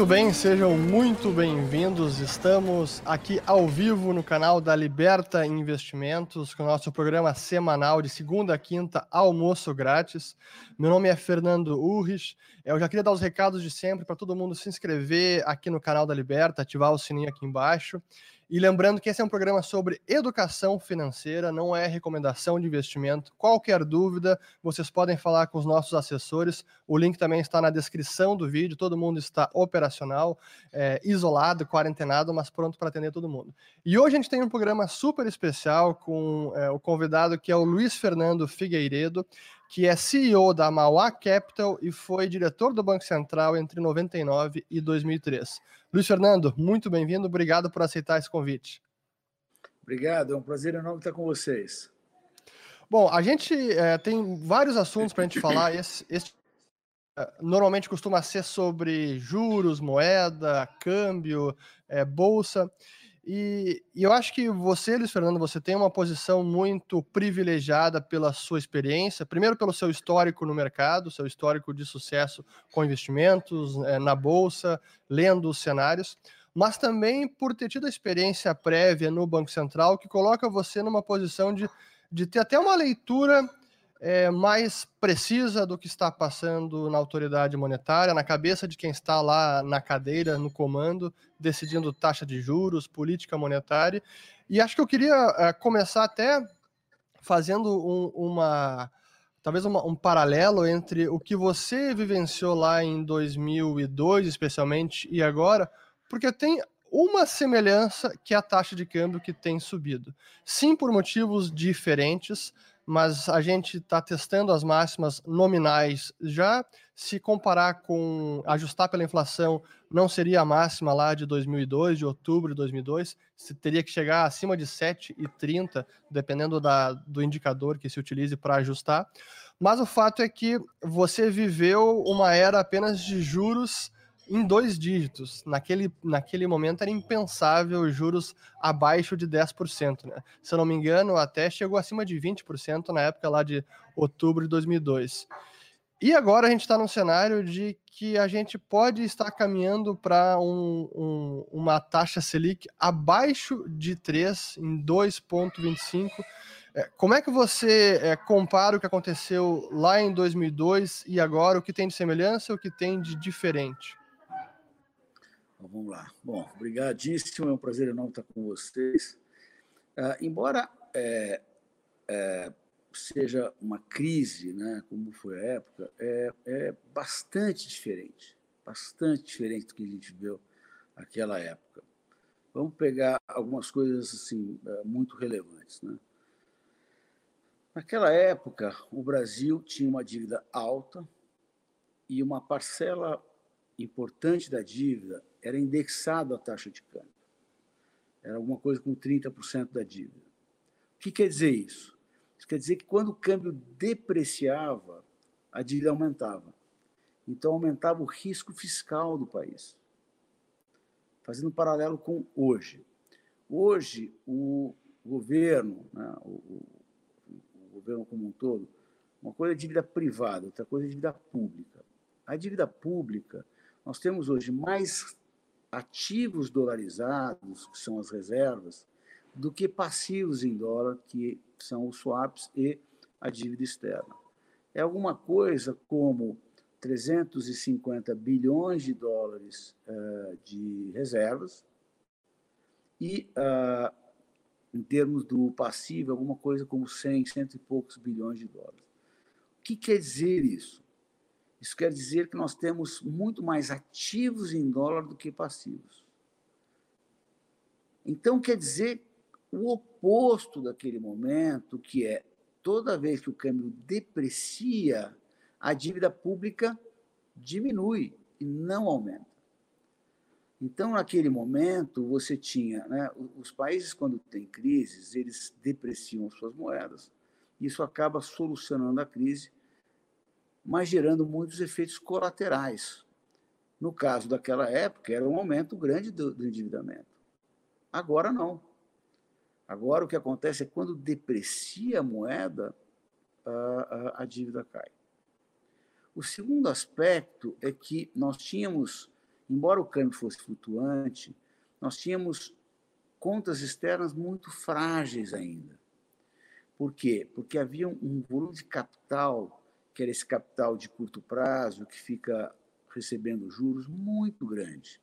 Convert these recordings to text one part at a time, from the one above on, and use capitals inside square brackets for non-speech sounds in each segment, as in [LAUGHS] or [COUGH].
Muito bem, sejam muito bem-vindos. Estamos aqui ao vivo no canal da Liberta Investimentos, com o nosso programa semanal de segunda a quinta, almoço grátis. Meu nome é Fernando Urrich. Eu já queria dar os recados de sempre para todo mundo se inscrever aqui no canal da Liberta, ativar o sininho aqui embaixo. E lembrando que esse é um programa sobre educação financeira, não é recomendação de investimento. Qualquer dúvida, vocês podem falar com os nossos assessores. O link também está na descrição do vídeo. Todo mundo está operacional, é, isolado, quarentenado, mas pronto para atender todo mundo. E hoje a gente tem um programa super especial com é, o convidado que é o Luiz Fernando Figueiredo que é CEO da Mauá Capital e foi diretor do Banco Central entre 99 e 2003. Luiz Fernando, muito bem-vindo, obrigado por aceitar esse convite. Obrigado, é um prazer enorme estar com vocês. Bom, a gente é, tem vários assuntos para a gente [COUGHS] falar. Esse, esse é, normalmente costuma ser sobre juros, moeda, câmbio, é, bolsa. E, e, eu acho que você, Luiz Fernando, você tem uma posição muito privilegiada pela sua experiência, primeiro pelo seu histórico no mercado, seu histórico de sucesso com investimentos, é, na bolsa, lendo os cenários, mas também por ter tido a experiência prévia no Banco Central, que coloca você numa posição de, de ter até uma leitura é, mais precisa do que está passando na autoridade monetária, na cabeça de quem está lá na cadeira, no comando, decidindo taxa de juros, política monetária. E acho que eu queria é, começar até fazendo um, uma talvez uma, um paralelo entre o que você vivenciou lá em 2002, especialmente, e agora, porque tem uma semelhança que é a taxa de câmbio que tem subido. Sim, por motivos diferentes, mas a gente está testando as máximas nominais já. Se comparar com ajustar pela inflação, não seria a máxima lá de 2002, de outubro de 2002, se teria que chegar acima de 7,30, dependendo da, do indicador que se utilize para ajustar. Mas o fato é que você viveu uma era apenas de juros em dois dígitos. Naquele, naquele momento era impensável juros abaixo de 10%. Né? Se eu não me engano, até chegou acima de 20% na época lá de outubro de 2002. E agora a gente está num cenário de que a gente pode estar caminhando para um, um, uma taxa Selic abaixo de 3, em 2,25. É, como é que você é, compara o que aconteceu lá em 2002 e agora? O que tem de semelhança o que tem de diferente? Então, vamos lá. Bom, obrigadíssimo, é um prazer enorme estar com vocês. Uh, embora é, é, seja uma crise, né, como foi a época, é, é bastante diferente, bastante diferente do que a gente viu naquela época. Vamos pegar algumas coisas assim é, muito relevantes, né? Naquela época, o Brasil tinha uma dívida alta e uma parcela importante da dívida era indexado à taxa de câmbio. Era alguma coisa com 30% da dívida. O que quer dizer isso? Isso quer dizer que quando o câmbio depreciava, a dívida aumentava. Então aumentava o risco fiscal do país. Fazendo um paralelo com hoje. Hoje, o governo, né, o, o, o governo como um todo, uma coisa é dívida privada, outra coisa é dívida pública. A dívida pública, nós temos hoje mais ativos dolarizados, que são as reservas, do que passivos em dólar, que são os swaps e a dívida externa. É alguma coisa como 350 bilhões de dólares uh, de reservas e, uh, em termos do passivo, alguma coisa como 100, cento e poucos bilhões de dólares. O que quer dizer isso? Isso quer dizer que nós temos muito mais ativos em dólar do que passivos. Então, quer dizer o oposto daquele momento, que é toda vez que o câmbio deprecia, a dívida pública diminui e não aumenta. Então, naquele momento, você tinha, né, os países, quando têm crises, eles depreciam suas moedas, isso acaba solucionando a crise mas gerando muitos efeitos colaterais. No caso daquela época, era um aumento grande do, do endividamento. Agora não. Agora o que acontece é quando deprecia a moeda, a, a, a dívida cai. O segundo aspecto é que nós tínhamos embora o câmbio fosse flutuante, nós tínhamos contas externas muito frágeis ainda. Por quê? Porque havia um volume de capital, que era esse capital de curto prazo, que fica recebendo juros muito grande,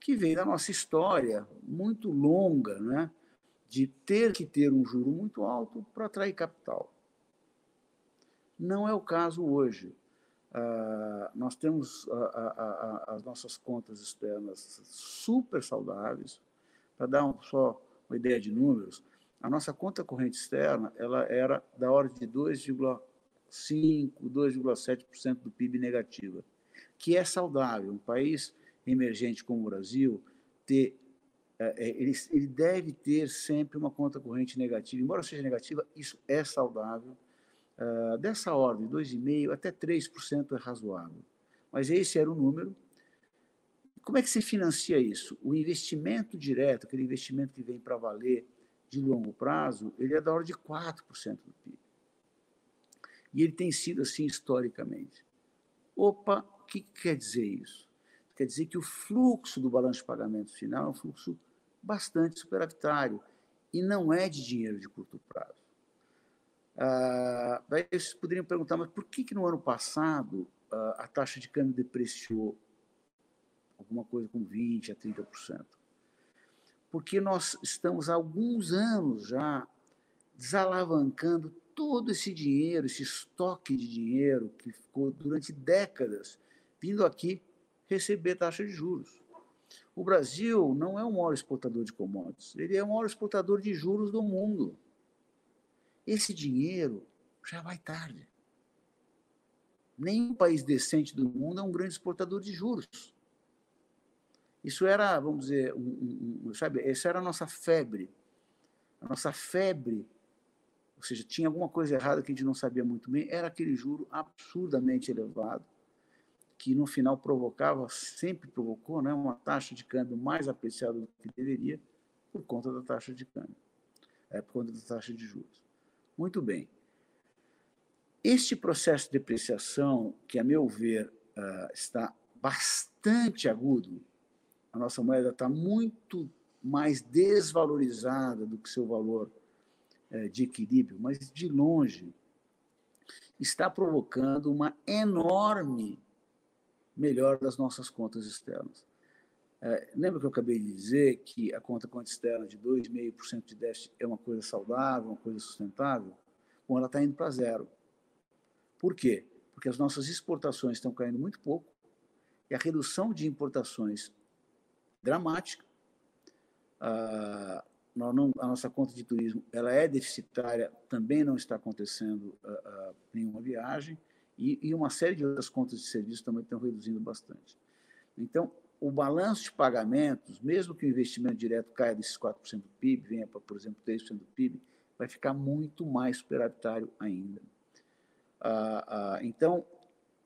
que veio da nossa história muito longa, né? de ter que ter um juro muito alto para atrair capital. Não é o caso hoje. Uh, nós temos uh, uh, as nossas contas externas super saudáveis. Para dar um, só uma ideia de números, a nossa conta corrente externa ela era da ordem de 2,5%, 2,7% do PIB negativa, que é saudável. Um país emergente como o Brasil ter é, é, ele, ele deve ter sempre uma conta corrente negativa. Embora seja negativa, isso é saudável. Uh, dessa ordem, 2,5% até 3% é razoável. Mas esse era o número. Como é que se financia isso? O investimento direto, aquele investimento que vem para valer de longo prazo, ele é da ordem de 4% do PIB. E ele tem sido assim historicamente. Opa, o que quer dizer isso? Quer dizer que o fluxo do balanço de pagamento final é um fluxo bastante superavitário e não é de dinheiro de curto prazo. Ah, vocês poderiam perguntar, mas por que, que no ano passado ah, a taxa de câmbio depreciou alguma coisa com 20% a 30%? Porque nós estamos há alguns anos já desalavancando todo esse dinheiro, esse estoque de dinheiro que ficou durante décadas vindo aqui receber taxa de juros. O Brasil não é o maior exportador de commodities, ele é o maior exportador de juros do mundo. Esse dinheiro já vai tarde. Nenhum país decente do mundo é um grande exportador de juros. Isso era, vamos dizer, um, um, sabe, essa era a nossa febre. A nossa febre, ou seja, tinha alguma coisa errada que a gente não sabia muito bem, era aquele juro absurdamente elevado que no final provocava, sempre provocou, né, uma taxa de câmbio mais apreciada do que deveria por conta da taxa de câmbio, é, por conta da taxa de juros. Muito bem. Este processo de depreciação, que a meu ver uh, está bastante agudo, a nossa moeda está muito mais desvalorizada do que seu valor de equilíbrio, mas de longe está provocando uma enorme melhor das nossas contas externas. É, lembra que eu acabei de dizer que a conta conta externa de 2,5% de déficit é uma coisa saudável, uma coisa sustentável? Bom, ela está indo para zero. Por quê? Porque as nossas exportações estão caindo muito pouco e a redução de importações dramática. Ah, não, a nossa conta de turismo ela é deficitária, também não está acontecendo ah, ah, nenhuma viagem. E, e uma série de outras contas de serviço também estão reduzindo bastante. Então, o balanço de pagamentos, mesmo que o investimento direto caia desses 4% do PIB, venha para, por exemplo, 3% do PIB, vai ficar muito mais superavitário ainda. Ah, então,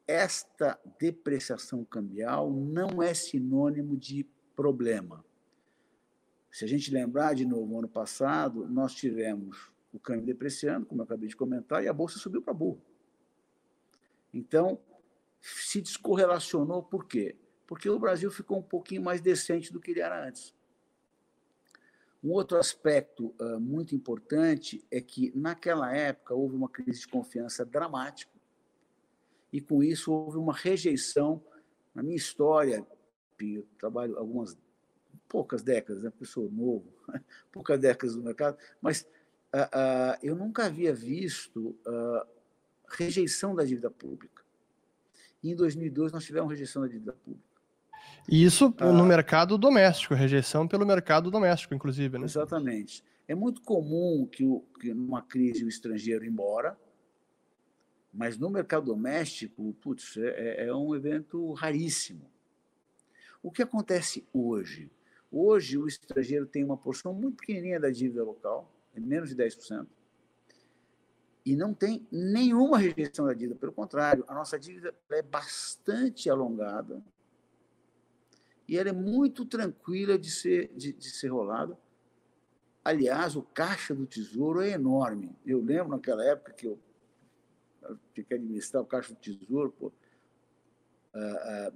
esta depreciação cambial não é sinônimo de problema. Se a gente lembrar de novo, ano passado, nós tivemos o câmbio depreciando, como eu acabei de comentar, e a bolsa subiu para burro. Então, se descorrelacionou por quê? Porque o Brasil ficou um pouquinho mais decente do que ele era antes. Um outro aspecto uh, muito importante é que, naquela época, houve uma crise de confiança dramática, e com isso houve uma rejeição. Na minha história, eu trabalho algumas poucas décadas, né? pessoa novo, [LAUGHS] poucas décadas no mercado, mas uh, uh, eu nunca havia visto rejeição da dívida pública. E em 2002 nós tivemos rejeição da dívida pública. E isso ah, no mercado doméstico, rejeição pelo mercado doméstico, inclusive, né? Exatamente. É muito comum que, o, que numa crise o estrangeiro embora, mas no mercado doméstico, putz, é, é, é um evento raríssimo. O que acontece hoje? Hoje o estrangeiro tem uma porção muito pequenininha da dívida local, é menos de 10% e não tem nenhuma rejeição da dívida. Pelo contrário, a nossa dívida é bastante alongada e ela é muito tranquila de ser, de, de ser rolada. Aliás, o caixa do Tesouro é enorme. Eu lembro naquela época que eu fiquei administrar o caixa do Tesouro, pô, uh,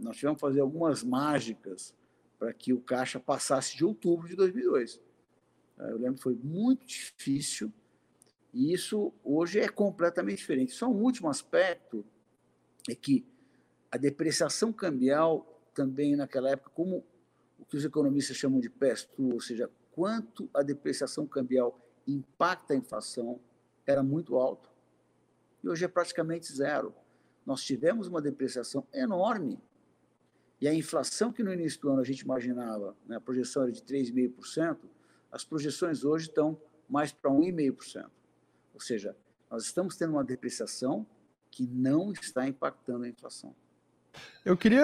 nós tivemos que fazer algumas mágicas para que o caixa passasse de outubro de 2002. eu lembro que foi muito difícil e isso hoje é completamente diferente. Só um último aspecto é que a depreciação cambial também naquela época, como o que os economistas chamam de pass-through, ou seja, quanto a depreciação cambial impacta a inflação, era muito alto. E hoje é praticamente zero. Nós tivemos uma depreciação enorme. E a inflação que no início do ano a gente imaginava, né, a projeção era de 3,5%, as projeções hoje estão mais para 1,5%. Ou seja, nós estamos tendo uma depreciação que não está impactando a inflação. Eu queria,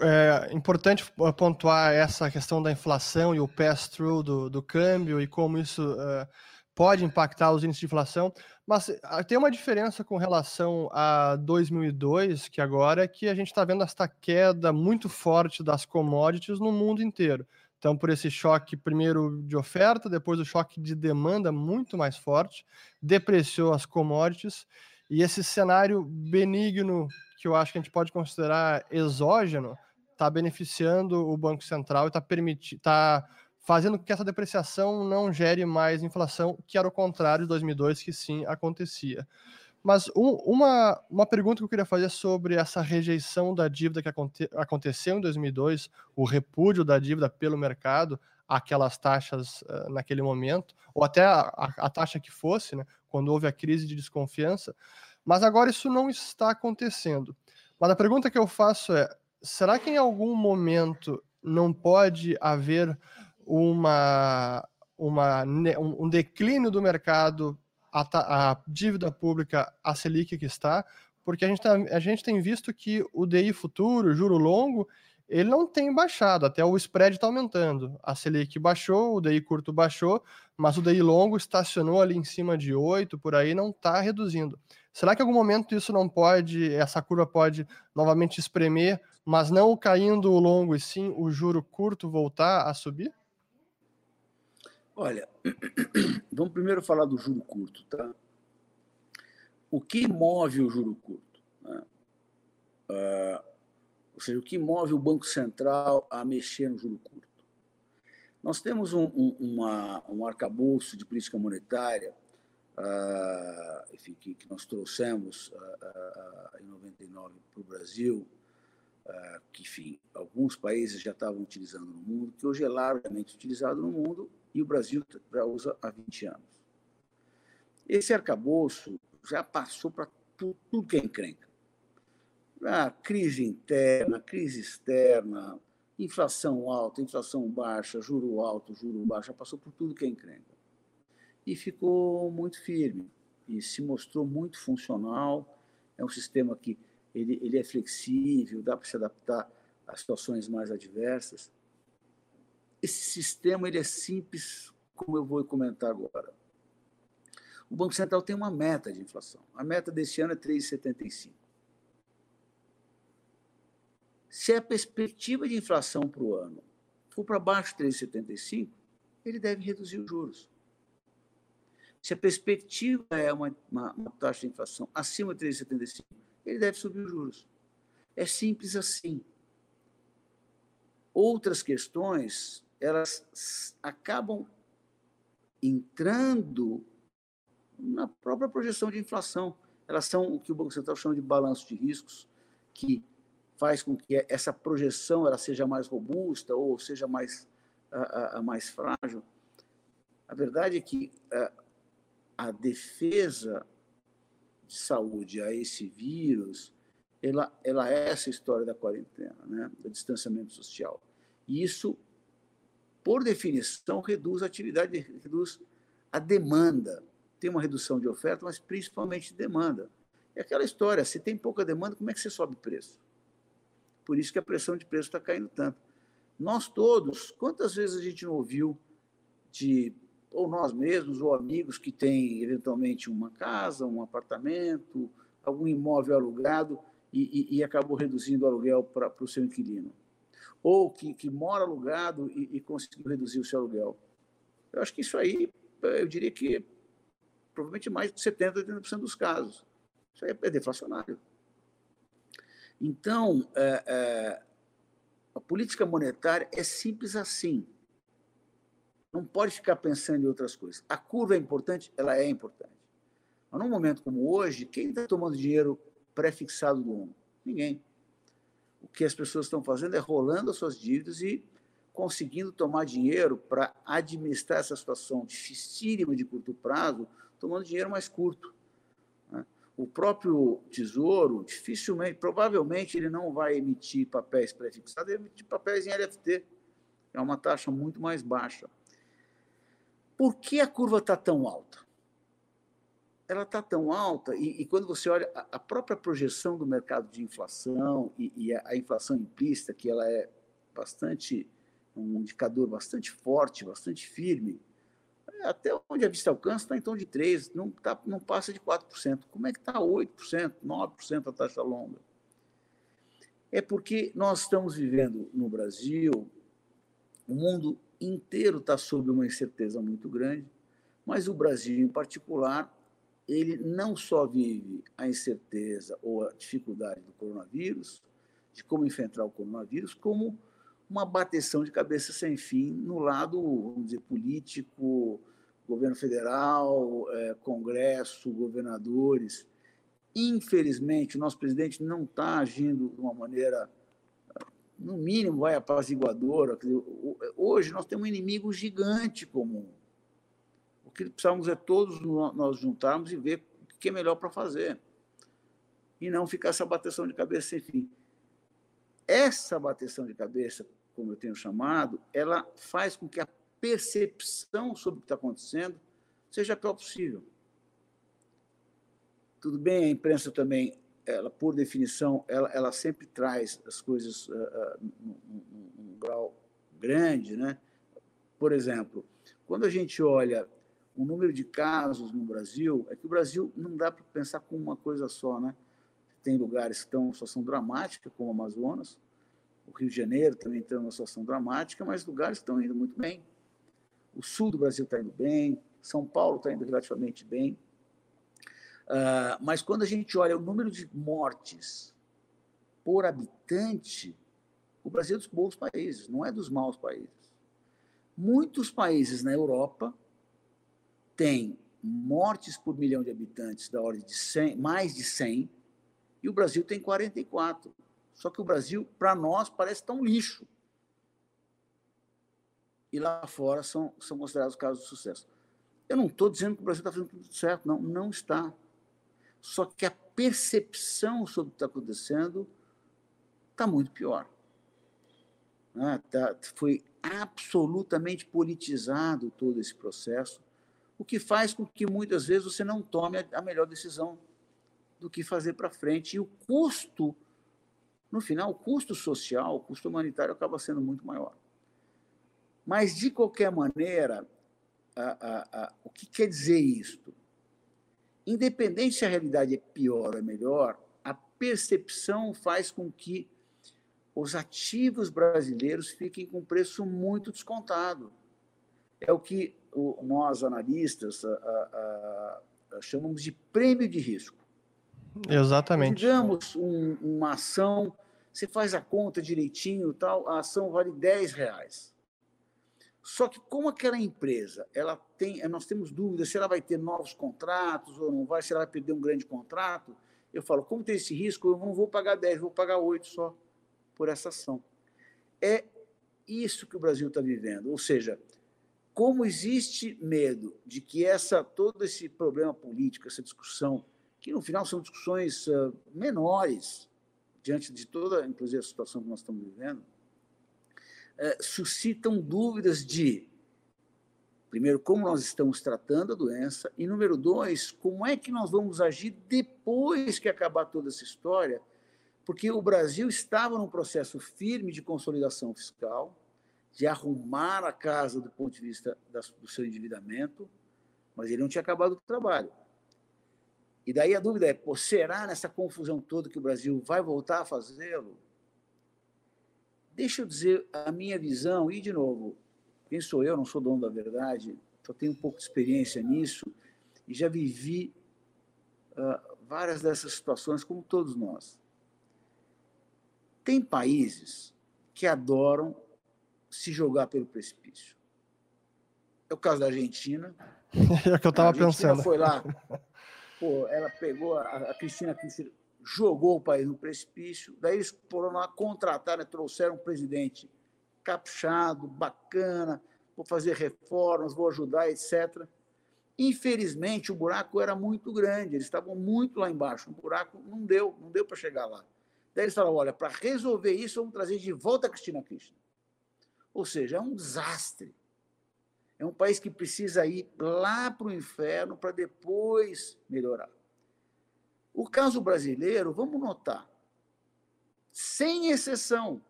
é importante pontuar essa questão da inflação e o pass-through do, do câmbio e como isso é, pode impactar os índices de inflação, mas ah, tem uma diferença com relação a 2002, que agora é que a gente está vendo esta queda muito forte das commodities no mundo inteiro. Então, por esse choque, primeiro de oferta, depois o choque de demanda muito mais forte, depreciou as commodities, e esse cenário benigno, que eu acho que a gente pode considerar exógeno, está beneficiando o Banco Central e está permitindo. Tá fazendo com que essa depreciação não gere mais inflação, que era o contrário de 2002, que sim acontecia. Mas um, uma, uma pergunta que eu queria fazer sobre essa rejeição da dívida que aconte, aconteceu em 2002, o repúdio da dívida pelo mercado, aquelas taxas uh, naquele momento, ou até a, a, taxa que fosse, né, quando houve a crise de desconfiança. Mas agora isso não está acontecendo. Mas a pergunta que eu faço é: será que em algum momento não pode haver uma, uma, um declínio do mercado a, a dívida pública, a Selic que está, porque a gente, tá, a gente tem visto que o DI futuro, juro longo, ele não tem baixado, até o spread está aumentando. A Selic baixou, o DI curto baixou, mas o DI longo estacionou ali em cima de 8, por aí não está reduzindo. Será que em algum momento isso não pode, essa curva pode novamente espremer, mas não caindo o longo e sim o juro curto voltar a subir? Olha, [CLEARS THROAT] vamos primeiro falar do juro curto, tá? O que move o juro curto? Né? Uh, ou seja, o que move o Banco Central a mexer no juro curto? Nós temos um, um, uma, um arcabouço de política monetária uh, enfim, que, que, nós trouxemos uh, em 99 para o Brasil, que, enfim, alguns países já estavam utilizando no mundo, que hoje é largamente utilizado no mundo e o Brasil já usa há 20 anos. Esse arcabouço já passou para tudo, tudo que é encrenca. A crise interna, crise externa, inflação alta, inflação baixa, juro alto, juro baixo, já passou por tudo que é encrenca. E ficou muito firme e se mostrou muito funcional. É um sistema que ele, ele é flexível, dá para se adaptar a situações mais adversas. Esse sistema ele é simples, como eu vou comentar agora. O Banco Central tem uma meta de inflação. A meta desse ano é 3,75. Se a perspectiva de inflação para o ano for para baixo de 3,75, ele deve reduzir os juros. Se a perspectiva é uma, uma, uma taxa de inflação acima de 3,75, ele deve subir os juros. É simples assim. Outras questões elas acabam entrando na própria projeção de inflação. Elas são o que o Banco Central chama de balanço de riscos, que faz com que essa projeção ela seja mais robusta ou seja mais, a, a mais frágil. A verdade é que a, a defesa de saúde a esse vírus, ela, ela é essa história da quarentena, né? do distanciamento social. E isso por definição, reduz a atividade, reduz a demanda. Tem uma redução de oferta, mas principalmente de demanda. É aquela história, se tem pouca demanda, como é que você sobe preço? Por isso que a pressão de preço está caindo tanto. Nós todos, quantas vezes a gente não ouviu de, ou nós mesmos, ou amigos que têm eventualmente uma casa, um apartamento, algum imóvel alugado e, e, e acabou reduzindo o aluguel para o seu inquilino? Ou que, que mora alugado e, e conseguiu reduzir o seu aluguel. Eu acho que isso aí, eu diria que provavelmente mais de 70%, 80% dos casos. Isso aí é deflacionário. Então, é, é, a política monetária é simples assim. Não pode ficar pensando em outras coisas. A curva é importante? Ela é importante. Mas num momento como hoje, quem está tomando dinheiro pré-fixado do mundo? Ninguém. O que as pessoas estão fazendo é rolando as suas dívidas e conseguindo tomar dinheiro para administrar essa situação dificílima de curto prazo, tomando dinheiro mais curto. Né? O próprio Tesouro, dificilmente, provavelmente, ele não vai emitir papéis pré-fixados, ele vai emitir papéis em LFT, é uma taxa muito mais baixa. Por que a curva está tão alta? Ela está tão alta, e, e, quando você olha a, a, própria projeção do mercado de inflação e, e a, a inflação implícita, que ela é bastante um indicador bastante forte, bastante firme, até onde a vista alcança está em torno de 3%, não, tá, não passa de 4%. Como é que está 8%, 9% a taxa longa? É porque nós estamos vivendo no Brasil, o mundo inteiro está sob uma incerteza muito grande, mas o Brasil, em particular, ele não só vive a incerteza ou a dificuldade do coronavírus, de como enfrentar o coronavírus, como uma bateção de cabeça sem fim no lado, vamos dizer, político, governo federal, é, Congresso, governadores. Infelizmente, o nosso presidente não está agindo de uma maneira, no mínimo, vai apaziguadora. Hoje nós temos um inimigo gigante comum. Que precisamos é todos nós juntarmos e ver o que é melhor para fazer. E não ficar essa bateção de cabeça sem fim. Essa bateção de cabeça como eu tenho chamado, ela faz com que a percepção sobre o que está acontecendo seja a pior possível. Tudo bem, a imprensa também, ela por definição, ela, ela sempre traz as coisas uh, uh, num, num grau grande, né? Por exemplo, quando a gente olha o número de casos no Brasil, é que o Brasil não dá para pensar com uma coisa só, né? Tem lugares que estão em situação dramática, como o Amazonas, o Rio de Janeiro também está numa situação dramática, mas lugares estão indo muito bem. O sul do Brasil está indo bem, São Paulo está indo relativamente bem. Uh, mas quando a gente olha o número de mortes por habitante, o Brasil é dos bons países, não é dos maus países. Muitos países na Europa têm mortes por milhão de habitantes da ordem de 100, mais de 100, e o Brasil tem 44. Só que o Brasil, para nós, parece tão lixo. E lá fora são, são considerados casos de sucesso. Eu não estou dizendo que o Brasil está fazendo tudo certo, não, não está. Só que a percepção sobre o que está acontecendo está muito pior. Né? Tá, foi absolutamente politizado todo esse processo, o que faz com que muitas vezes você não tome a melhor decisão do que fazer para frente. E o custo no final, o custo social, o custo humanitário acaba sendo muito maior. Mas, de qualquer maneira, a, a, a, o que quer dizer isto? Independente se a realidade é pior ou é melhor, a percepção faz com que os ativos brasileiros fiquem com preço muito descontado. É o que o, nós, analistas, chamamos de prêmio de risco. Exatamente. Digamos um, uma ação você faz a conta direitinho, tal, a ação vale 10 reais. Só que como aquela empresa, ela tem, nós temos dúvidas se ela vai ter novos contratos ou não vai, se ela vai perder um grande contrato, eu falo, como tem esse risco, eu não vou pagar 10, vou pagar 8 só por essa ação. É isso que o Brasil está vivendo. Ou seja, como existe medo de que essa todo esse problema político, essa discussão, que no final são discussões uh, menores, diante de toda, inclusive, a situação que nós estamos vivendo, é, suscitam dúvidas de, primeiro, como nós estamos tratando a doença, e, número dois, como é que nós vamos agir depois que acabar toda essa história, porque o Brasil estava num processo firme de consolidação fiscal, de arrumar a casa do ponto de vista do seu endividamento, mas ele não tinha acabado o trabalho. E daí a dúvida é: pô, será nessa confusão toda que o Brasil vai voltar a fazê-lo? Deixa eu dizer a minha visão, e de novo, quem sou eu? Não sou dono da verdade, só tenho um pouco de experiência nisso e já vivi uh, várias dessas situações, como todos nós. Tem países que adoram se jogar pelo precipício. É o caso da Argentina. [LAUGHS] É o que eu estava pensando. foi lá, [LAUGHS] pô, ela pegou, a, a Cristina Kirchner jogou o país no precipício, daí eles foram lá, contrataram, trouxeram um presidente caprichado, bacana, vou fazer reformas, vou ajudar, etc. Infelizmente, o buraco era muito grande, eles estavam muito lá embaixo, o buraco não deu, não deu para chegar lá. Daí eles falaram, olha, para resolver isso, vamos trazer de volta a Cristina Kirchner. Ou seja, é um desastre. É um país que precisa ir lá para o inferno para depois melhorar. O caso brasileiro, vamos notar, sem exceção,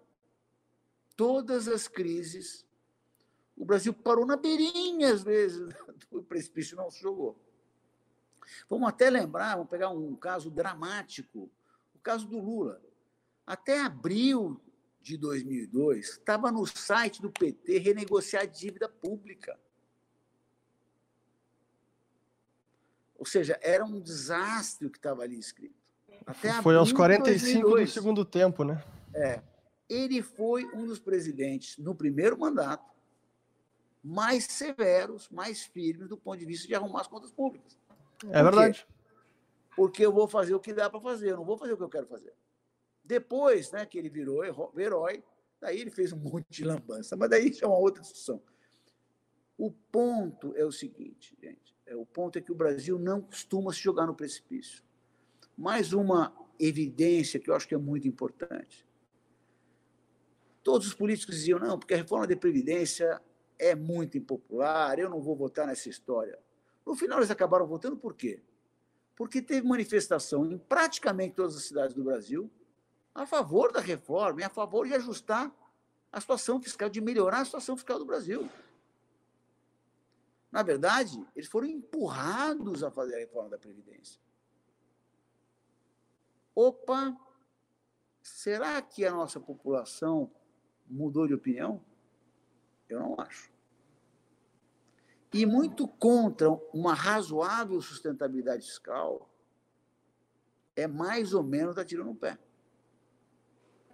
todas as crises, o Brasil parou na beirinha, às vezes, [LAUGHS] do precipício não se jogou. Vamos até lembrar, vamos pegar um caso dramático, o caso do Lula. Até abril de 2002, estava no site do PT renegociar dívida pública. Ou seja, era um desastre o que estava ali escrito. Até foi aos 45 do segundo tempo, né? É. Ele foi um dos presidentes, no primeiro mandato, mais severos, mais firmes do ponto de vista de arrumar as contas públicas. É verdade. Porque eu vou fazer o que dá para fazer, eu não vou fazer o que eu quero fazer. Depois né, que ele virou herói, daí ele fez um [LAUGHS] monte de lambança, mas daí é uma outra discussão. O ponto é o seguinte, gente. É, o ponto é que o Brasil não costuma se jogar no precipício. Mais uma evidência que eu acho que é muito importante. Todos os políticos diziam, não, porque a reforma da Previdência é muito impopular, eu não vou votar nessa história. No final, eles acabaram votando por quê? Porque teve manifestação em praticamente todas as cidades do Brasil a favor da reforma e a favor de ajustar a situação fiscal, de melhorar a situação fiscal do Brasil. Na verdade, eles foram empurrados a fazer a reforma da Previdência. Opa, será que a nossa população mudou de opinião? Eu não acho. E muito contra uma razoável sustentabilidade fiscal é mais ou menos tiro no pé.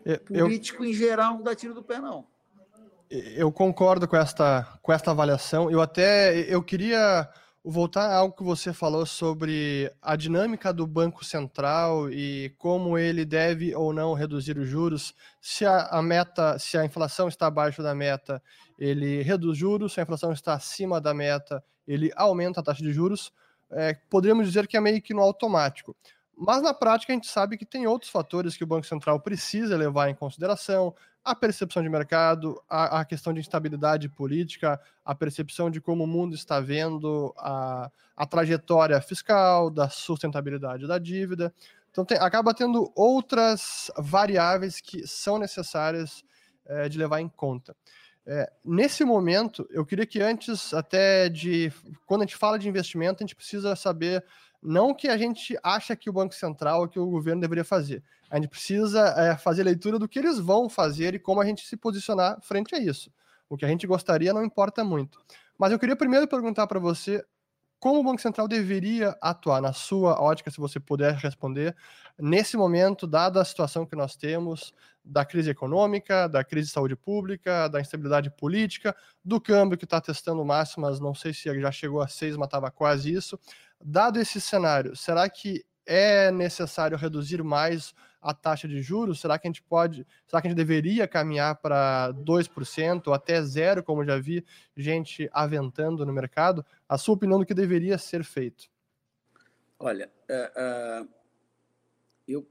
Eu, Político, eu... em geral, não dá tiro do pé, não. Eu concordo com esta, com esta avaliação. Eu até eu queria voltar a algo que você falou sobre a dinâmica do Banco Central e como ele deve ou não reduzir os juros. Se a, a meta, se a inflação está abaixo da meta, ele reduz juros. Se a inflação está acima da meta, ele aumenta a taxa de juros. É, poderíamos dizer que é meio que no automático. Mas na prática a gente sabe que tem outros fatores que o Banco Central precisa levar em consideração, a percepção de mercado, a, a, questão de instabilidade política, a percepção de como o mundo está vendo a, a trajetória fiscal, da sustentabilidade da dívida. Então, tem, acaba tendo outras variáveis que são necessárias é, de levar em conta. É, nesse momento, eu queria que antes até de. Quando a gente fala de investimento, a gente precisa saber não que a gente acha que o Banco Central, que o governo deveria fazer. A gente precisa é, fazer leitura do que eles vão fazer e como a gente se posicionar frente a isso. O que a gente gostaria não importa muito. Mas eu queria primeiro perguntar para você como o Banco Central deveria atuar, na sua ótica, se você puder responder, nesse momento, dada a situação que nós temos, da crise econômica, da crise de saúde pública, da instabilidade política, do câmbio que está testando máximas, não sei se já chegou a seis, mas estava quase isso. Dado esse cenário, será que é necessário reduzir mais a taxa de juros? Será que a gente pode, será que a gente deveria caminhar para 2% ou até zero, como já vi gente aventando no mercado? A sua opinião do que deveria ser feito? Olha, uh, eu,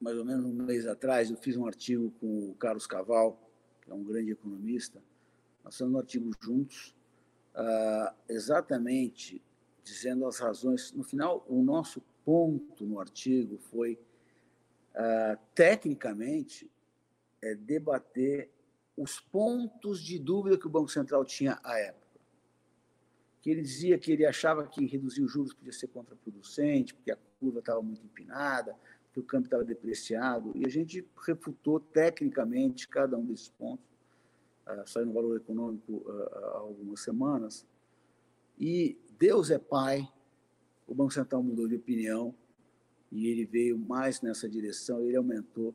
mais ou menos um mês atrás, eu fiz um artigo com o Carlos Caval, que é um grande economista. Nós fizemos um artigo juntos, uh, exatamente dizendo as razões. No final, o nosso ponto no artigo foi, uh, tecnicamente, é, debater os pontos de dúvida que o Banco Central tinha à época. Que ele dizia que ele achava que reduzir os juros podia ser contraproducente, porque a curva estava muito empinada, que o campo estava depreciado, e a gente refutou tecnicamente cada um desses pontos. Uh, saiu no Valor Econômico uh, há algumas semanas, e Deus é Pai, o Banco Central mudou de opinião e ele veio mais nessa direção, ele aumentou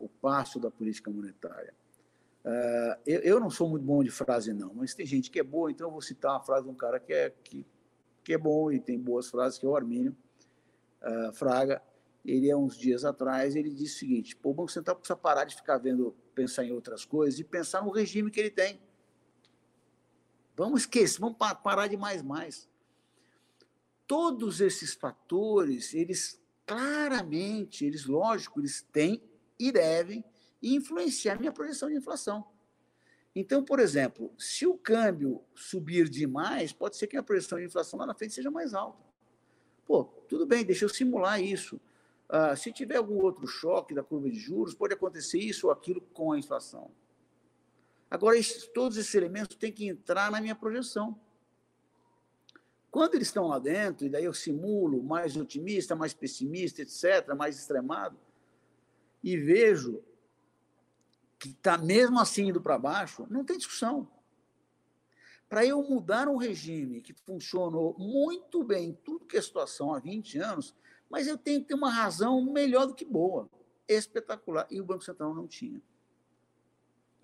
o passo da política monetária. Uh, eu, eu, não sou muito bom de frase, não, mas tem gente que é boa, então eu vou citar uma frase de um cara que é, que, que é bom e tem boas frases, que é o Armínio uh, Fraga. Ele, há uns dias atrás, ele disse o seguinte: o Banco Central precisa parar de ficar vendo, pensar em outras coisas e pensar no regime que ele tem. Vamos esquecer, vamos parar de mais, mais. Todos esses fatores, eles claramente, eles, lógico, eles têm e devem influenciar minha projeção de inflação. Então, por exemplo, se o câmbio subir demais, pode ser que a projeção de inflação lá na frente seja mais alta. Pô, tudo bem, deixa eu simular isso. Ah, se tiver algum outro choque da curva de juros, pode acontecer isso ou aquilo com a inflação. Agora, todos esses elementos têm que entrar na minha projeção. Quando eles estão lá dentro, e daí eu simulo mais otimista, mais pessimista, etc., mais extremado, e vejo que está mesmo assim indo para baixo, não tem discussão. Para eu mudar um regime que funcionou muito bem, tudo que é situação há 20 anos, mas eu tenho que ter uma razão melhor do que boa, espetacular. E o Banco Central não tinha.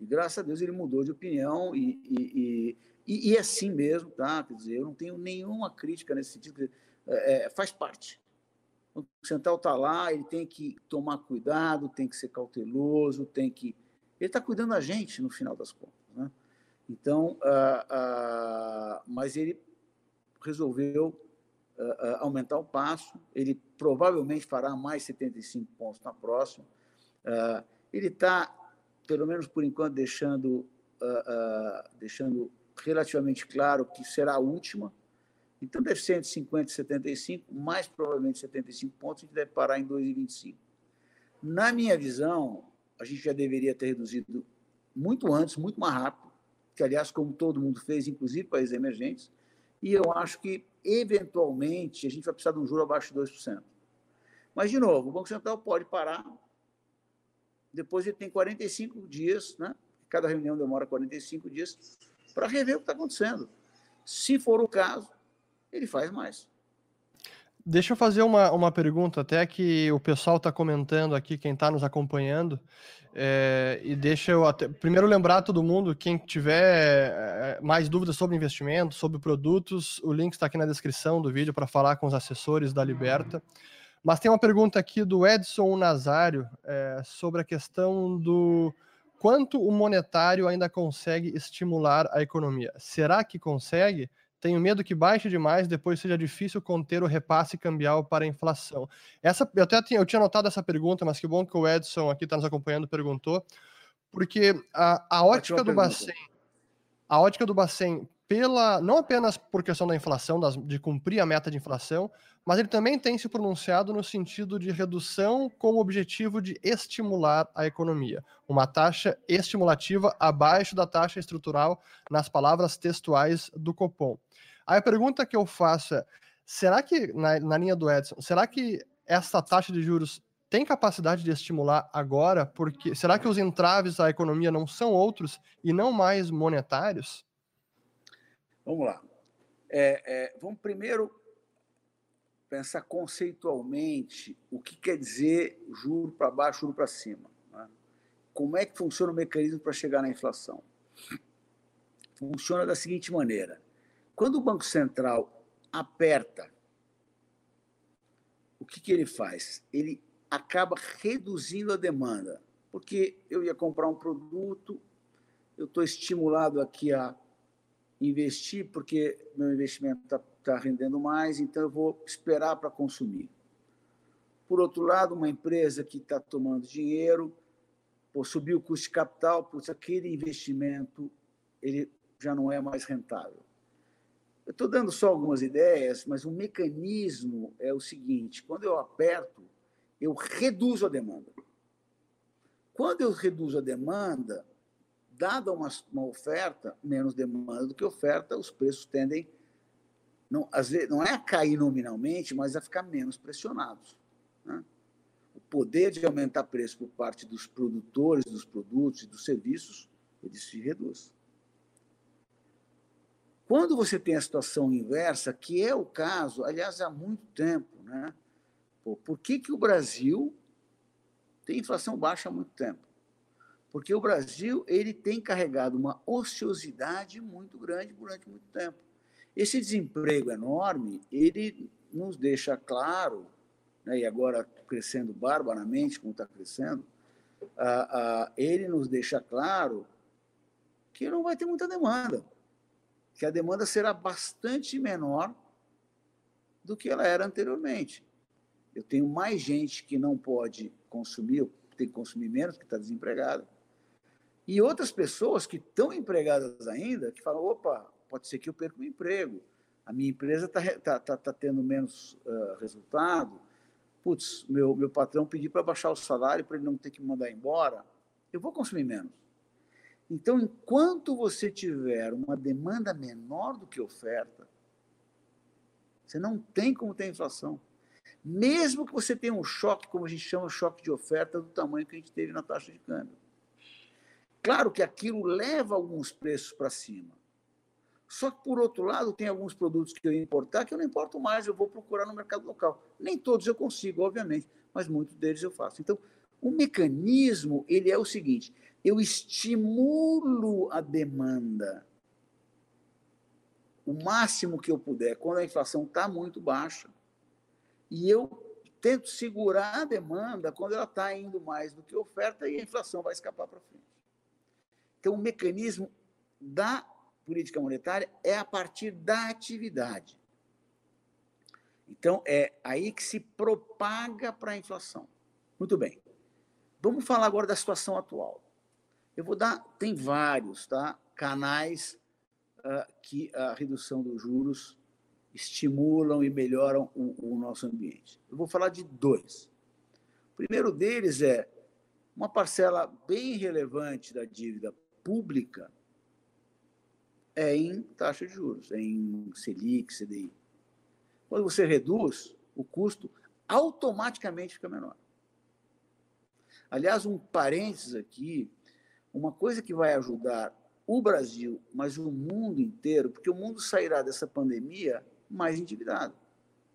E graças a Deus ele mudou de opinião e, e, e, e é assim mesmo, tá? Quer dizer, eu não tenho nenhuma crítica nesse sentido, é, é, faz parte. O Central está lá, ele tem que tomar cuidado, tem que ser cauteloso, tem que ele está cuidando da gente no final das contas. Né? Então, uh, uh, mas ele resolveu uh, aumentar o passo, ele provavelmente fará mais 75 pontos na próxima. ele está, pelo menos por enquanto, deixando, deixando relativamente claro que será a última. Então, deve ser entre 50 e 75, mais provavelmente 75 pontos, a gente deve parar em 2,25. Na minha visão, a gente já deveria ter reduzido muito antes, muito mais rápido, que, aliás, como todo mundo fez, inclusive países emergentes, e eu acho que, eventualmente, a gente vai precisar de um juro abaixo de 2%. Mas, de novo, o Banco Central pode parar, depois ele tem 45 dias, né? cada reunião demora 45 dias, para rever o que está acontecendo. Se for o caso, ele faz mais. Deixa eu fazer uma, uma pergunta, até que o pessoal está comentando aqui, quem está nos acompanhando. É, e deixa eu até, primeiro lembrar todo mundo, quem tiver é, mais dúvidas sobre investimento, sobre produtos, o link está aqui na descrição do vídeo para falar com os assessores da Liberta. Mas tem uma pergunta aqui do Edson Nazário é, sobre a questão do quanto o monetário ainda consegue estimular a economia. Será que consegue? Tenho medo que baixe demais, depois seja difícil conter o repasse cambial para a inflação. Essa, eu até tinha, eu tinha notado essa pergunta, mas que bom que o Edson aqui está nos acompanhando perguntou, porque a, a ótica do Bacen, a ótica do Bacen, pela, não apenas por questão da inflação, das, de cumprir a meta de inflação, mas ele também tem se pronunciado no sentido de redução com o objetivo de estimular a economia. Uma taxa estimulativa abaixo da taxa estrutural, nas palavras textuais do Copom. Aí a pergunta que eu faço é: será que, na, na linha do Edson, será que essa taxa de juros tem capacidade de estimular agora? Porque será que os entraves à economia não são outros e não mais monetários? Vamos lá. É, é, vamos primeiro pensar conceitualmente o que quer dizer juro para baixo, juro para cima. Né? Como é que funciona o mecanismo para chegar na inflação? Funciona da seguinte maneira: quando o Banco Central aperta, o que, que ele faz? Ele acaba reduzindo a demanda, porque eu ia comprar um produto, eu estou estimulado aqui a investir, porque meu investimento está tá rendendo mais, então eu vou esperar para consumir. Por outro lado, uma empresa que está tomando dinheiro, por subir o custo de capital, por aquele investimento ele já não é mais rentável. Eu estou dando só algumas ideias, mas o mecanismo é o seguinte: quando eu aperto, eu reduzo a demanda. Quando eu reduzo a demanda, dada uma, uma oferta, menos demanda do que oferta, os preços tendem, não, às vezes, não é a cair nominalmente, mas a ficar menos pressionados. Né? O poder de aumentar preço por parte dos produtores dos produtos e dos serviços, ele se reduz. Quando você tem a situação inversa, que é o caso, aliás, há muito tempo, né? Pô, por que, que o Brasil tem inflação baixa há muito tempo. Porque o Brasil ele tem carregado uma ociosidade muito grande durante muito tempo. Esse desemprego enorme, ele nos deixa claro, né, e agora crescendo barbaramente, como está crescendo, ele nos deixa claro que não vai ter muita demanda, que a demanda será bastante menor do que ela era anteriormente. Eu tenho mais gente que não pode consumir, tem que consumir menos, que está desempregada, e outras pessoas que estão empregadas ainda, que falam, opa, pode ser que eu perca o emprego, a minha empresa está tá, tá, tá tendo menos uh, resultado, putz, meu, meu patrão pediu para baixar o salário para ele não ter que mandar embora, eu vou consumir menos. Então, enquanto você tiver uma demanda menor do que oferta, você não tem como ter inflação. Mesmo que você tenha um choque, como a gente chama choque de oferta, do tamanho que a gente teve na taxa de câmbio. Claro que aquilo leva alguns preços para cima. Só que, por outro lado, tem alguns produtos que eu importar que eu não importo mais, eu vou procurar no mercado local. Nem todos eu consigo, obviamente, mas muitos deles eu faço. Então, o mecanismo ele é o seguinte: eu estimulo a demanda o máximo que eu puder quando a inflação está muito baixa e eu tento segurar a demanda quando ela está indo mais do que oferta e a inflação vai escapar para frente. Então, o mecanismo da política monetária é a partir da atividade. Então, é aí que se propaga para a inflação. Muito bem. Vamos falar agora da situação atual. Eu vou dar, tem vários tá, canais uh, que a redução dos juros estimulam e melhoram o, o nosso ambiente. Eu vou falar de dois. O primeiro deles é uma parcela bem relevante da dívida pública é em taxa de juros, é em Selic, CDI. Quando você reduz, o custo automaticamente fica menor. Aliás, um parênteses aqui, uma coisa que vai ajudar o Brasil, mas o mundo inteiro, porque o mundo sairá dessa pandemia mais endividado.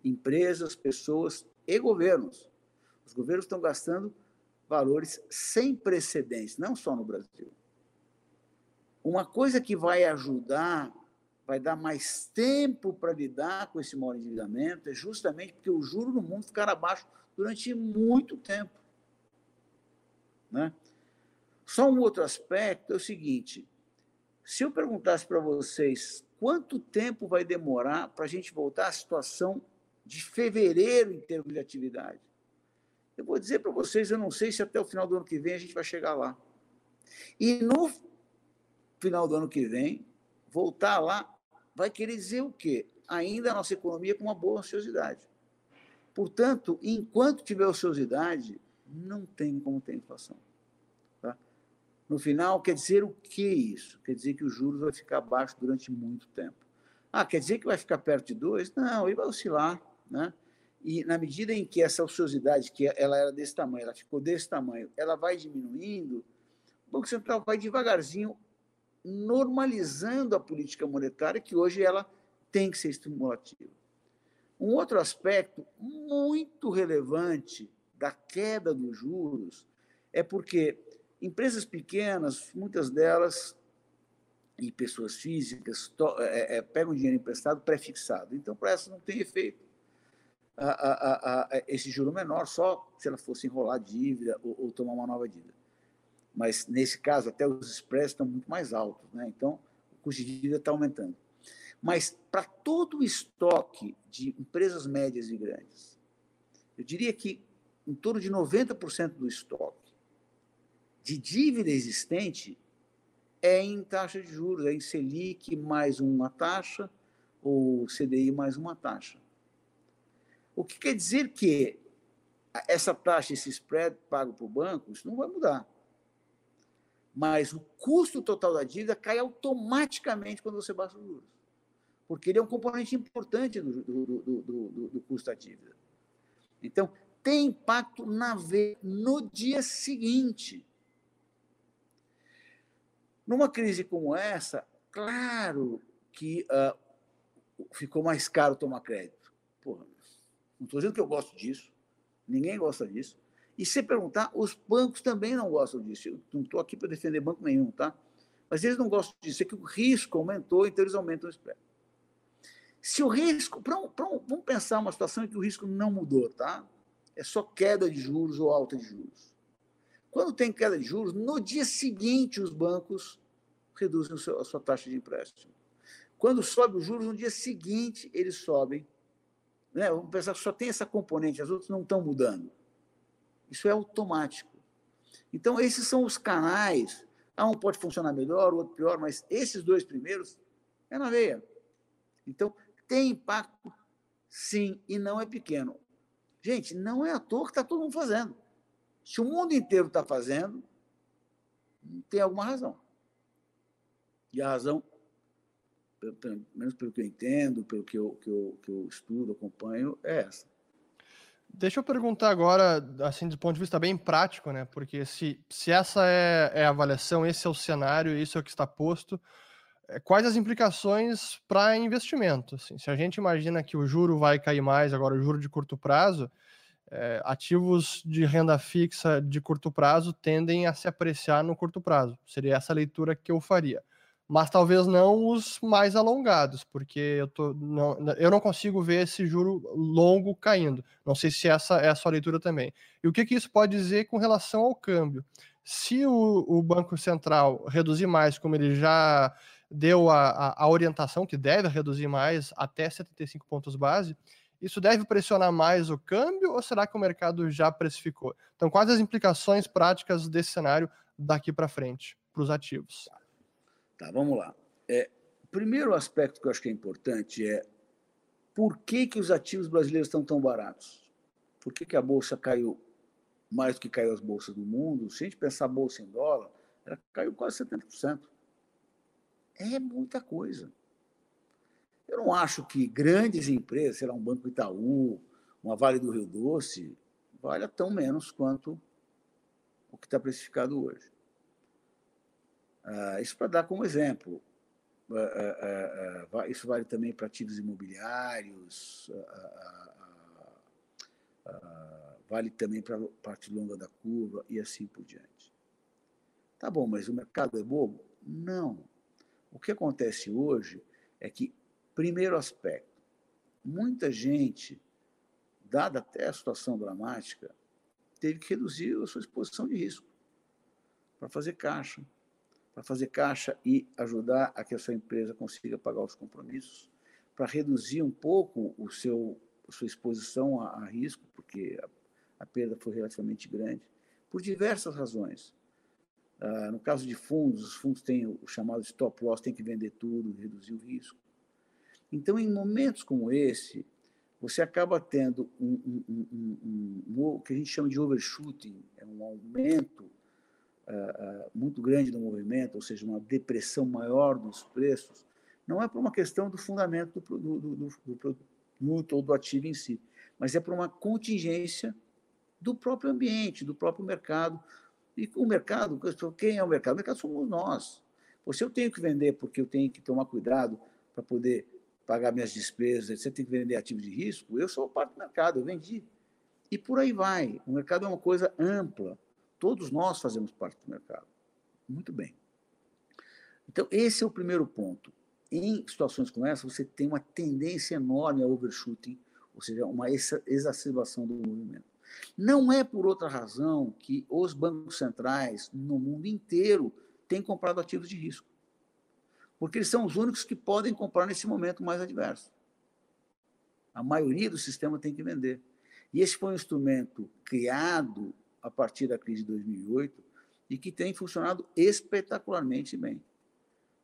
Empresas, pessoas e governos. Os governos estão gastando valores sem precedentes, não só no Brasil. Uma coisa que vai ajudar, vai dar mais tempo para lidar com esse maior endividamento, é justamente porque o juro no mundo ficará baixo durante muito tempo. Né? Só um outro aspecto é o seguinte: se eu perguntasse para vocês quanto tempo vai demorar para a gente voltar à situação de fevereiro em termos de atividade, eu vou dizer para vocês, eu não sei se até o final do ano que vem a gente vai chegar lá. E no final do ano que vem, voltar lá, vai querer dizer o quê? Ainda a nossa economia com uma boa ociosidade. Portanto, enquanto tiver ociosidade, não tem como ter inflação. Tá? No final, quer dizer o que isso? Quer dizer que os juros vai ficar baixo durante muito tempo. Ah, quer dizer que vai ficar perto de dois? Não, ele vai oscilar. Né? E na medida em que essa ociosidade, que ela era desse tamanho, ela ficou desse tamanho, ela vai diminuindo, o Banco Central vai devagarzinho normalizando a política monetária, que hoje ela tem que ser estimulativa. Um outro aspecto muito relevante da queda dos juros é porque empresas pequenas, muitas delas, e pessoas físicas, to, é, é, pegam dinheiro emprestado pré-fixado. Então, para essas não tem efeito. A, a, a, esse juro menor só se ela fosse enrolar dívida ou, ou tomar uma nova dívida mas nesse caso até os spreads estão muito mais altos, né? então o custo de dívida está aumentando. Mas para todo o estoque de empresas médias e grandes, eu diria que em torno de 90% do estoque de dívida existente é em taxa de juros, é em Selic mais uma taxa ou CDI mais uma taxa. O que quer dizer que essa taxa, esse spread pago para o banco, isso não vai mudar mas o custo total da dívida cai automaticamente quando você baixa os juros, porque ele é um componente importante do, do, do, do, custo da dívida. Então, tem impacto na V no dia seguinte. Numa crise como essa, claro que uh, ficou mais caro tomar crédito. Porra, não estou dizendo que eu gosto disso, ninguém gosta disso. E se perguntar, os bancos também não gostam disso. Eu não estou aqui para defender banco nenhum, tá? Mas eles não gostam disso. É que o risco aumentou, então eles aumentam o spread. Se o risco. Pra um, pra um, vamos pensar uma situação em que o risco não mudou, tá? É só queda de juros ou alta de juros. Quando tem queda de juros, no dia seguinte os bancos reduzem a sua taxa de empréstimo. Quando sobe os juros, no dia seguinte eles sobem. Né? Vamos pensar que só tem essa componente, as outras não estão mudando. Isso é automático. Então, esses são os canais. Ah, um pode funcionar melhor, o outro pior, mas esses dois primeiros é na veia. Então, tem impacto, sim, e não é pequeno. Gente, não é à toa que está todo mundo fazendo. Se o mundo inteiro está fazendo, tem alguma razão. E a razão, pelo menos pelo que eu entendo, pelo que eu, que eu, que eu estudo, acompanho, é essa. Deixa eu perguntar agora, assim, do ponto de vista bem prático, né? Porque se, se essa é, é a avaliação, esse é o cenário, isso é o que está posto, é, quais as implicações para investimento? Assim, se a gente imagina que o juro vai cair mais, agora o juro de curto prazo, é, ativos de renda fixa de curto prazo tendem a se apreciar no curto prazo. Seria essa leitura que eu faria mas talvez não os mais alongados, porque eu, tô, não, eu não consigo ver esse juro longo caindo. Não sei se essa é a sua leitura também. E o que, que isso pode dizer com relação ao câmbio? Se o, o Banco Central reduzir mais, como ele já deu a, a, a, orientação, que deve reduzir mais até 75 pontos base, isso deve pressionar mais o câmbio ou será que o mercado já precificou? Então, quais as implicações práticas desse cenário daqui para frente para os ativos? Tá, vamos lá. É, primeiro aspecto que eu acho que é importante é por que, que os ativos brasileiros estão tão baratos? Por que, que a bolsa caiu mais do que caiu as bolsas do mundo? Se a gente pensar a bolsa em dólar, ela caiu quase 70%. É muita coisa. Eu não acho que grandes empresas, sei lá, um Banco Itaú, uma Vale do Rio Doce, valha tão menos quanto o que está precificado hoje. Uh, isso para dar como exemplo. Uh, uh, isso vale também para ativos imobiliários, vale também para a parte longa da curva e assim por diante. Tá bom, mas o mercado é bobo? Não. O que acontece hoje é que, primeiro aspecto, muita gente, dada até a situação dramática, teve que reduzir a sua exposição de risco para fazer caixa para fazer caixa e ajudar a que a sua empresa consiga pagar os compromissos, para reduzir um pouco o seu, sua exposição a, a risco, porque a, a, perda foi relativamente grande, por diversas razões. Ah, no caso de fundos, os fundos têm o chamado stop loss, tem que vender tudo, reduzir o risco. Então, em momentos como esse, você acaba tendo um, um, um, um, o que a gente chama de overshooting, é um aumento uh, muito grande do movimento, ou seja, uma depressão maior dos preços, não é por uma questão do fundamento do, do, do, do produto ou do ativo em si, mas é por uma contingência do próprio ambiente, do próprio mercado. E o mercado, quem é o mercado? O mercado somos nós. Se eu tenho que vender porque eu tenho que tomar cuidado para poder pagar minhas despesas, você tem que vender ativos de risco, eu sou parte do mercado, eu vendi. E por aí vai. O mercado é uma coisa ampla. Todos nós fazemos parte do mercado. Muito bem. Então, esse é o primeiro ponto. Em situações como essa, você tem uma tendência enorme a overshooting, ou seja, uma exacerbação do movimento. Não é por outra razão que os bancos centrais no mundo inteiro têm comprado ativos de risco. Porque eles são os únicos que podem comprar nesse momento mais adverso. A maioria do sistema tem que vender. E esse foi um instrumento criado a partir da crise de 2008 e que tem funcionado espetacularmente bem.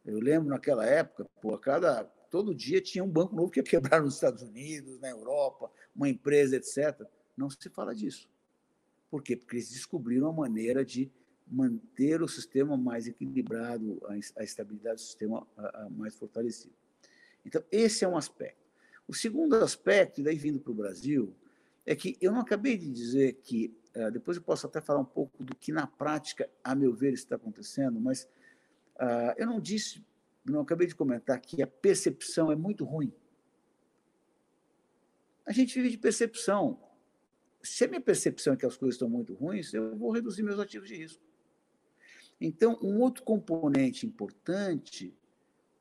Eu lembro naquela época, pô, cada todo dia tinha um banco novo que ia quebrar nos Estados Unidos, na Europa, uma empresa, etc. Não se fala disso. Por quê? Porque eles descobriram a maneira de manter o sistema mais equilibrado, a, estabilidade do sistema mais fortalecida. Então, esse é um aspecto. O segundo aspecto, e daí vindo para o Brasil, é que eu não acabei de dizer que é, depois eu posso até falar um pouco do que na prática, a meu ver, está acontecendo, mas uh, eu não disse, não acabei de comentar que a percepção é muito ruim. A gente vive de percepção. se a minha percepção é que as coisas estão muito ruins, eu vou reduzir meus ativos de risco. Então, um outro componente importante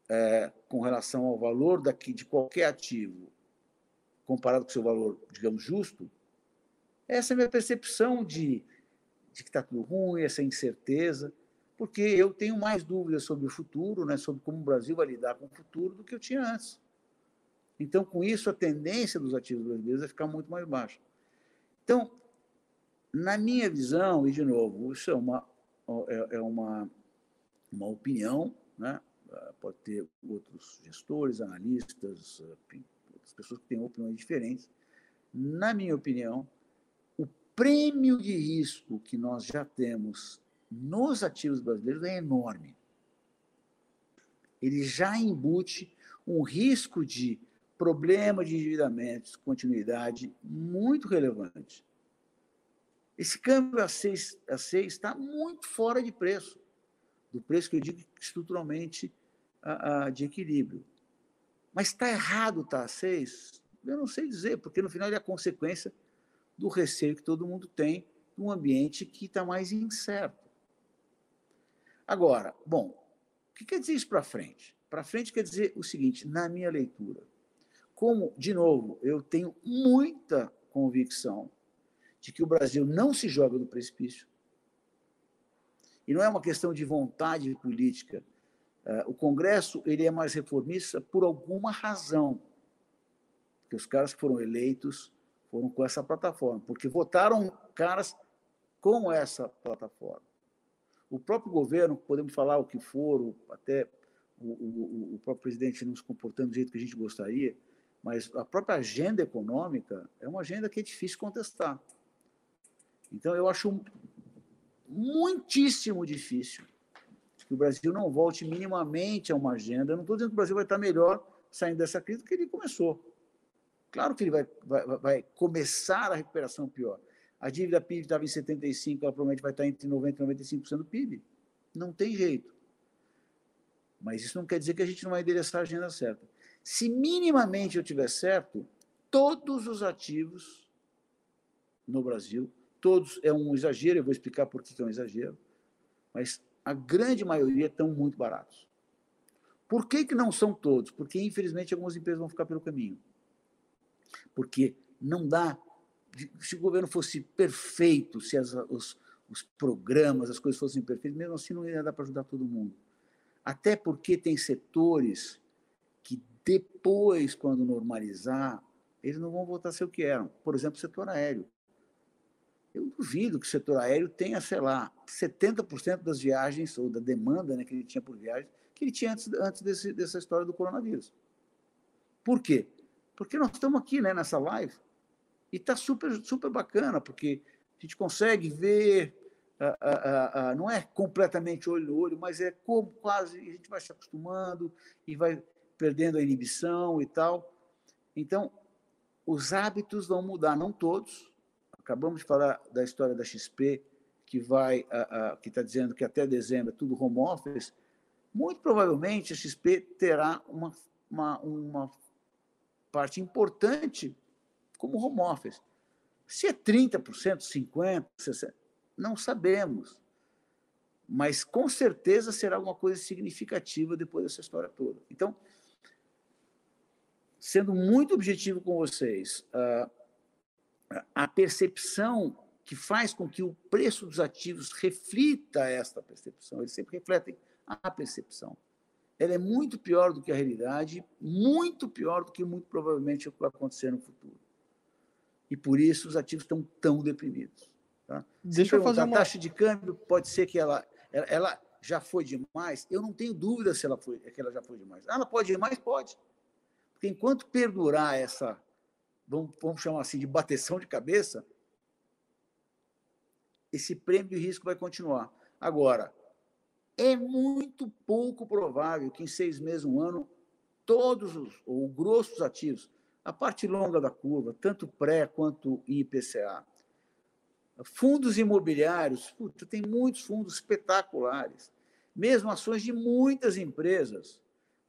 é, com relação ao valor daqui de qualquer ativo, comparado com o seu valor, digamos, justo, essa é a minha percepção de, de que está tudo ruim, essa incerteza, porque eu tenho mais dúvidas sobre o futuro, né, sobre como o Brasil vai lidar com o futuro, do que eu tinha antes. Então, com isso, a tendência dos ativos brasileiros é ficar muito mais baixa. Então, na minha visão, e de novo, isso é uma, é, é uma, uma opinião, né? Pode ter outros gestores, analistas, outras pessoas que têm opiniões diferentes. Na minha opinião, o prêmio de risco que nós já temos nos ativos brasileiros é enorme. Ele já embute um risco de problema de endividamento, continuidade muito relevante. Esse câmbio a 6 a seis está muito fora de preço, do preço que eu digo estruturalmente a, a, de equilíbrio. Mas está errado tá 6? Eu não sei dizer, porque no final ele é a consequência do receio que todo mundo tem num ambiente que está mais incerto. Agora, bom, o que quer dizer isso para frente? Para frente quer dizer o seguinte, na minha leitura, como, de novo, eu tenho muita convicção de que o Brasil não se joga no precipício, e não é uma questão de vontade política. É, o Congresso ele é mais reformista por alguma razão, que os caras que foram eleitos foram com essa plataforma, porque votaram caras com essa plataforma. O próprio governo, podemos falar o que for, até o, o, o próprio presidente não se comportando do jeito que a gente gostaria, mas a própria agenda econômica é uma agenda que é difícil contestar. Então, eu acho muitíssimo difícil que o Brasil não volte minimamente a uma agenda. Eu não estou dizendo que o Brasil vai estar melhor saindo dessa crise do que ele começou. Claro que ele vai, vai, vai começar a recuperação pior. A dívida PIB estava em 75%, ela provavelmente vai estar entre 90% e 95% do PIB. Não tem jeito. Mas isso não quer dizer que a gente não vai endereçar a agenda certa. Se minimamente eu tiver certo, todos os ativos no Brasil, todos é um exagero, eu vou explicar por que é um exagero, mas a grande maioria estão muito baratos. Por que, que não são todos? Porque, infelizmente, algumas empresas vão ficar pelo caminho. Porque não dá. Se o governo fosse perfeito, se as, os, os programas, as coisas fossem perfeitas, mesmo assim não ia dar para ajudar todo mundo. Até porque tem setores que depois, quando normalizar, eles não vão voltar a ser o que eram. Por exemplo, o setor aéreo. Eu duvido que o setor aéreo tenha, sei lá, 70% das viagens, ou da demanda né, que ele tinha por viagem, que ele tinha antes, antes desse, dessa história do coronavírus. Por quê? Porque nós estamos aqui né, nessa live e está super, super bacana, porque a gente consegue ver, não é completamente olho no olho, mas é como quase a gente vai se acostumando e vai perdendo a inibição e tal. Então, os hábitos vão mudar, não todos. Acabamos de falar da história da XP, que vai, que está dizendo que até dezembro é tudo home office. Muito provavelmente a XP terá uma, uma, uma parte importante como home office. Se é 30%, 50%, 60%, não sabemos. Mas com certeza será alguma coisa significativa depois dessa história toda. Então, sendo muito objetivo com vocês, a percepção que faz com que o preço dos ativos reflita esta percepção, eles sempre refletem a percepção. Ela é muito pior do que a realidade, muito pior do que muito provavelmente vai acontecer no futuro. E por isso os ativos estão tão deprimidos. Tá? Deixa eu fazer uma... A taxa de câmbio pode ser que ela, ela, ela já foi demais. Eu não tenho dúvida se ela foi, que ela já foi demais. Ah, ela pode ir mais? Pode. Porque enquanto perdurar essa, vamos, vamos chamar assim, de bateção de cabeça, esse prêmio de risco vai continuar. Agora, é muito pouco provável que em seis meses, um ano, todos os, ou o grosso ativos, a parte longa da curva, tanto pré quanto IPCA, fundos imobiliários, puta, tem muitos fundos espetaculares, mesmo ações de muitas empresas,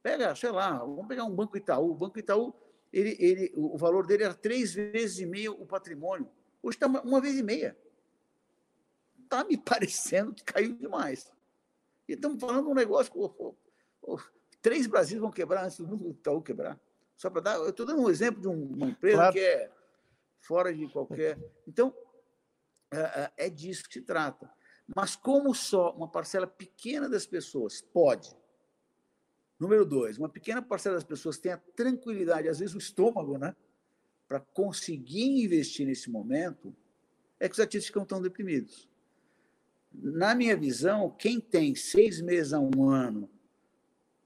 Pega, sei lá, vamos pegar um Banco Itaú. O Banco Itaú, ele, ele, o valor dele era três vezes e meio o patrimônio. Hoje está uma, uma vez e meia. Está me [LAUGHS] parecendo que caiu demais. E estamos falando de um negócio que oh, oh, três Brasis vão quebrar antes do Itaú quebrar. Só para dar. Eu estou dando um exemplo de uma empresa claro. que é fora de qualquer. Então, é, é, é disso que se trata. Mas como só uma parcela pequena das pessoas pode. Número dois, uma pequena parcela das pessoas tem a tranquilidade, às vezes o estômago, né? Para conseguir investir nesse momento, é que os ativos ficam tão deprimidos. Na minha visão, quem tem seis meses a um ano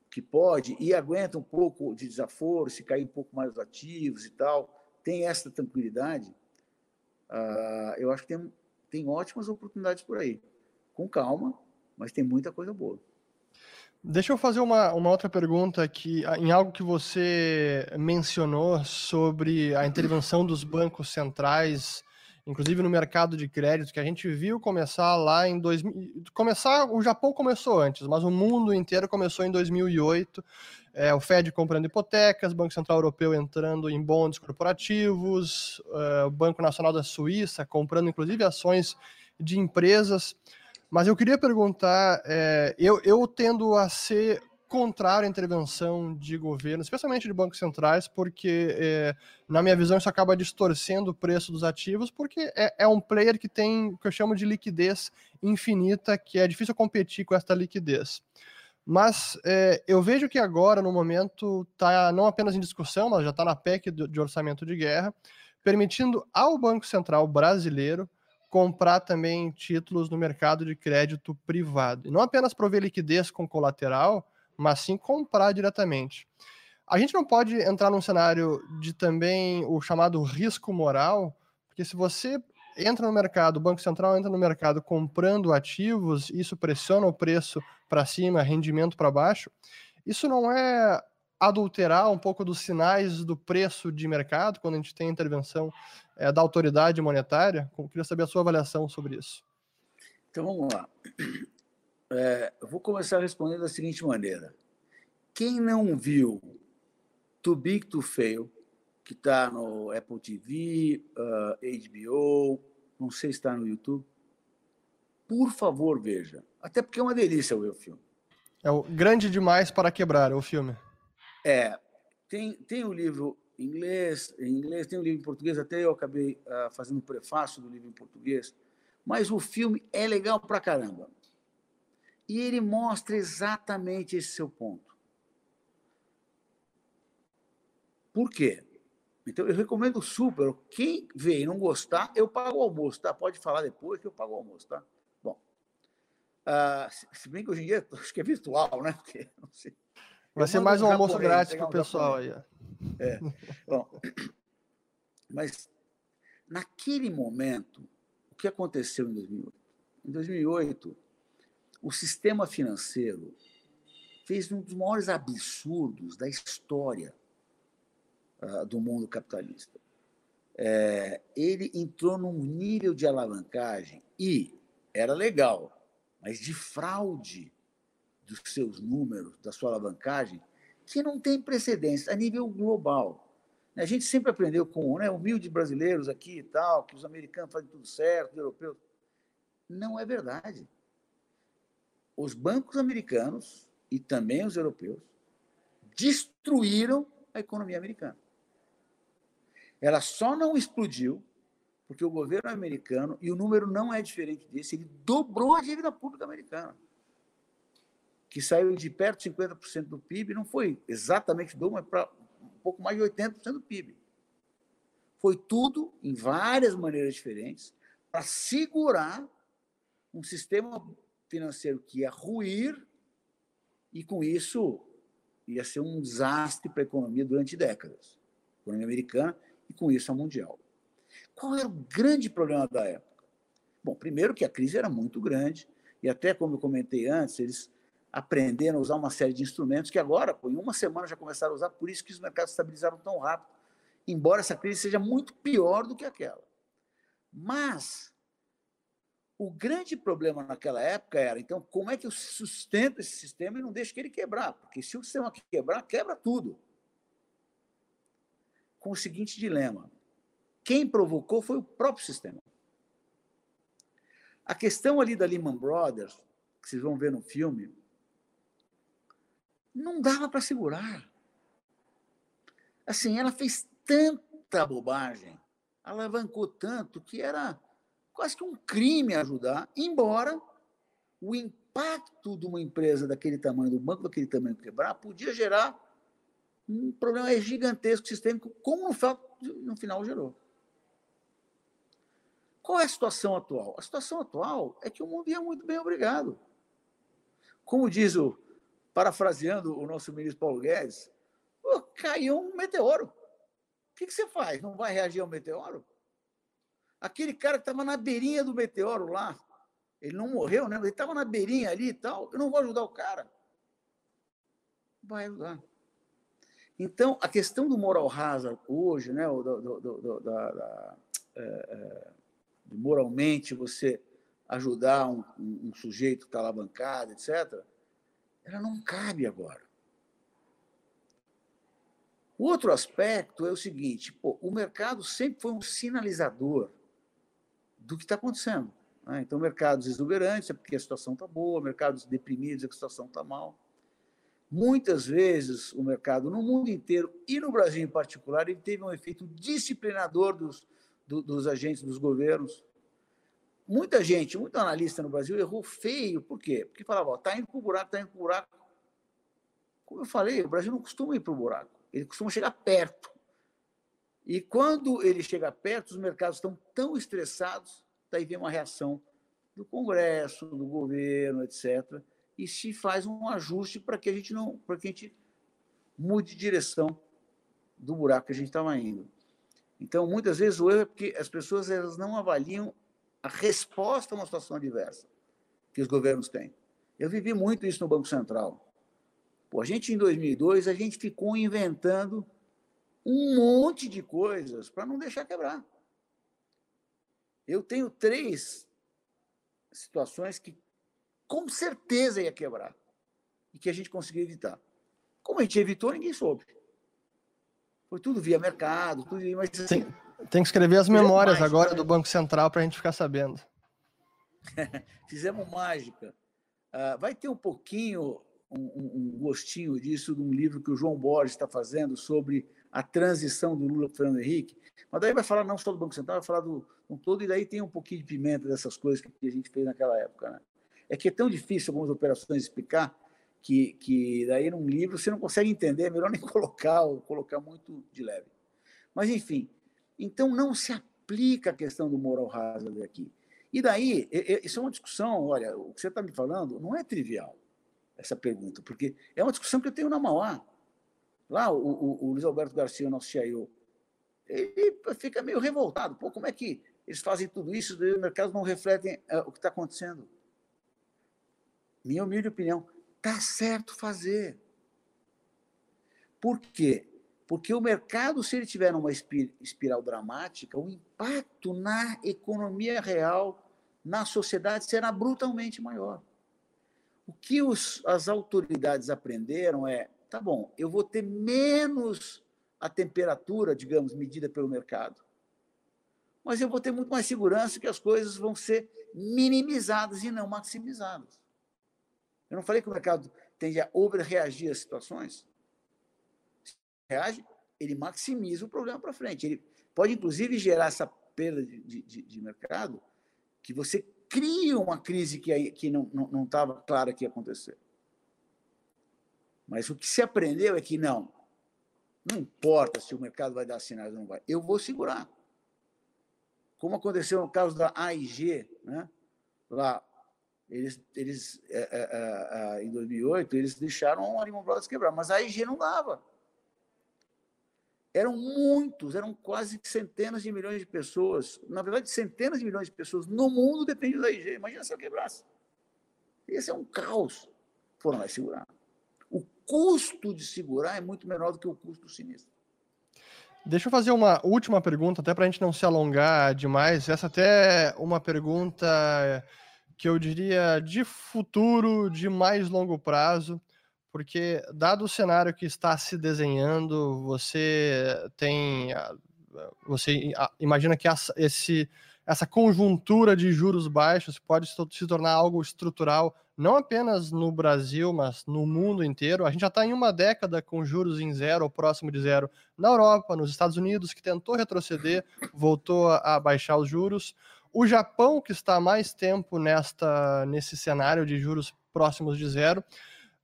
que pode e aguenta um pouco de desaforo, se cair um pouco mais os ativos e tal, tem essa tranquilidade, uh, eu acho que tem, tem ótimas oportunidades por aí. Com calma, mas tem muita coisa boa. Deixa eu fazer uma, uma outra pergunta aqui, em algo que você mencionou sobre a intervenção dos bancos centrais inclusive no mercado de crédito, que a gente viu começar lá em 2000. Começar, o Japão começou antes, mas o mundo inteiro começou em 2008. É, o Fed comprando hipotecas, Banco Central Europeu entrando em bonds corporativos, é, o Banco Nacional da Suíça comprando inclusive ações de empresas. Mas eu queria perguntar, é, eu, eu tendo a ser contrário à intervenção de governo, especialmente de bancos centrais, porque, é, na minha visão, isso acaba distorcendo o preço dos ativos, porque é, é, um player que tem o que eu chamo de liquidez infinita, que é difícil competir com esta liquidez. Mas é, eu vejo que agora, no momento, está não apenas em discussão, mas já está na PEC de orçamento de guerra, permitindo ao Banco Central brasileiro comprar também títulos no mercado de crédito privado. E não apenas prover liquidez com colateral, mas sim comprar diretamente. A gente não pode entrar num cenário de também o chamado risco moral, porque se você entra no mercado, o Banco Central entra no mercado comprando ativos, isso pressiona o preço para cima, rendimento para baixo, isso não é adulterar um pouco dos sinais do preço de mercado quando a gente tem intervenção é, da autoridade monetária? Eu queria saber a sua avaliação sobre isso. Então vamos lá. É, eu vou começar respondendo da seguinte maneira. Quem não viu Too Big to Fail, que está no Apple TV, uh, HBO, não sei se está no YouTube, por favor, veja. Até porque é uma delícia ver o filme. É o Grande Demais para Quebrar, o filme. É. Tem, tem o livro em inglês, em inglês, tem um livro em português, até eu acabei uh, fazendo o prefácio do livro em português, mas o filme é legal pra caramba. E ele mostra exatamente esse seu ponto. Por quê? Então, eu recomendo super. Quem vê e não gostar, eu pago o almoço, tá? Pode falar depois que eu pago o almoço, tá? Bom. Uh, se bem que hoje em dia, [LAUGHS] acho que é virtual, né? Porque, sei, Vai ser mais um almoço grátis para o pessoal aí. É. [LAUGHS] Bom, [COUGHS] mas naquele momento, o que aconteceu em 2008? Em 2008, o sistema financeiro fez um dos maiores absurdos da história uh, do mundo capitalista. É, ele entrou num nível de alavancagem e era legal, mas de fraude dos seus números, da sua alavancagem, que não tem precedentes a nível global. A gente sempre aprendeu com né, humildes brasileiros aqui e tal, que os americanos fazem tudo certo, os europeus. Não é verdade os bancos americanos e também os europeus destruíram a economia americana. Ela só não explodiu porque o governo americano, e o número não é diferente desse, ele dobrou a dívida pública americana, que saiu de perto de 50% do PIB, não foi exatamente do, mas para um pouco mais de 80% do PIB. Foi tudo, em várias maneiras diferentes, para segurar um sistema financeiro que ia ruir e, com isso, ia ser um desastre para a economia durante décadas. A economia americana e, com isso, a mundial. Qual era o grande problema da época? Bom, primeiro que a crise era muito grande e até, como eu comentei antes, eles aprenderam a usar uma série de instrumentos que agora, pô, em uma semana, já começaram a usar, por isso que os mercados estabilizaram tão rápido, embora essa crise seja muito pior do que aquela. Mas o grande problema naquela época era, então, como é que eu sustento esse sistema e não deixo que ele quebrar? Porque se o sistema quebrar, quebra tudo. Com o seguinte dilema: Quem provocou foi o próprio sistema. A questão ali da Lehman Brothers, que vocês vão ver no filme, não dava para segurar. Assim, ela fez tanta bobagem, alavancou tanto que era quase que um crime ajudar, embora o impacto de uma empresa daquele tamanho, do banco daquele tamanho quebrar, podia gerar um problema gigantesco sistêmico, como no final gerou. Qual é a situação atual? A situação atual é que o mundo ia muito bem, obrigado. Como diz o, parafraseando o nosso ministro Paulo Guedes, caiu um meteoro. O que, você faz? Não vai reagir ao meteoro? Aquele cara que estava na beirinha do meteoro lá, ele não morreu, né? Ele estava na beirinha ali e tal. Eu não vou ajudar o cara. Vai ajudar. Então, a questão do moral hazard hoje, né? Do, do, do, da, da é, moralmente você ajudar um, um, um sujeito que está alavancado, etc., ela não cabe agora. O outro aspecto é o seguinte: pô, o mercado sempre foi um sinalizador do que está acontecendo. Né? Então, mercados exuberantes é porque a situação está boa, mercados deprimidos é que a situação está mal. Muitas vezes, o mercado, no mundo inteiro e no Brasil em particular, ele teve um efeito disciplinador dos, do, dos agentes dos governos. Muita gente, muito analista no Brasil errou feio. Por quê? Porque falava, está indo para o buraco, está indo para o buraco. Como eu falei, o Brasil não costuma ir para o buraco, ele costuma chegar perto. E quando ele chega perto, os mercados estão tão estressados, daí vem uma reação do Congresso, do governo, etc. E se faz um ajuste para que a gente não, para que a gente mude de direção do buraco que a gente estava indo. Então, muitas vezes o erro é porque as pessoas elas não avaliam a resposta a uma situação adversa que os governos têm. Eu vivi muito isso no Banco Central. Pô, a gente, em 2002, a gente ficou inventando um monte de coisas para não deixar quebrar. Eu tenho três situações que com certeza ia quebrar e que a gente conseguiu evitar. Como a gente evitou, ninguém soube. Foi tudo via mercado, tudo mas assim, tem, que escrever as memórias mágica, agora né? do Banco Central para a gente ficar sabendo. [LAUGHS] Fizemos mágica. Uh, vai ter um pouquinho, um, um, gostinho disso de um livro que o João Borges está fazendo sobre a transição do Lula para o Fernando Henrique. Mas daí vai falar não só do Banco Central, vai falar do um todo, e daí tem um pouquinho de pimenta dessas coisas que a gente fez naquela época. Né? É que é tão difícil algumas operações explicar que, que daí num livro você não consegue entender, é melhor [LAUGHS] nem colocar ou colocar muito de leve. Mas, enfim, então não se aplica a questão do moral hazard aqui. E daí, isso é uma discussão, olha, o que você está me falando não é trivial, essa pergunta, porque é uma discussão que eu tenho na Mauá. Lá, o, o, o Luiz Alberto Garcia, nosso CIO, ele fica meio revoltado. Pô, como é que eles fazem tudo isso e os mercados não refletem uh, o que está acontecendo? Minha humilde opinião, Está certo fazer. Por quê? Porque o mercado, se ele tiver uma espiral dramática, o impacto na economia real, na sociedade, será brutalmente maior. O que os, as autoridades aprenderam é: tá bom, eu vou ter menos a temperatura, digamos, medida pelo mercado, mas eu vou ter muito mais segurança que as coisas vão ser minimizadas e não maximizadas. Eu não falei que o mercado tende a overreagir às situações? Reage, ele maximiza o problema para frente. Ele pode, inclusive, gerar essa perda de, de, de mercado que você cria uma crise que, que não estava não, não clara que ia acontecer. Mas o que se aprendeu é que não, não importa se o mercado vai dar sinais ou não vai, eu vou segurar. Como aconteceu no caso da AIG, né? lá eles, eles é, é, é, em 2008, eles deixaram a Lehman Brothers quebrar, mas a IG não dava. Eram muitos, eram quase centenas de milhões de pessoas. Na verdade, centenas de milhões de pessoas no mundo dependem da IG. Imagina se ela quebrasse. Esse é um caos. Foram lá segurar. O custo de segurar é muito menor do que o custo do sinistro. Deixa eu fazer uma última pergunta, até para a gente não se alongar demais. Essa até é uma pergunta que eu diria de futuro, de mais longo prazo, porque dado o cenário que está se desenhando, você tem você imagina que essa, esse, essa conjuntura de juros baixos pode se tornar algo estrutural, não apenas no Brasil, mas no mundo inteiro. A gente já está em uma década com juros em zero ou próximo de zero na Europa, nos Estados Unidos, que tentou retroceder, voltou a baixar os juros. O Japão, que está mais tempo nesta, nesse cenário de juros próximos de zero.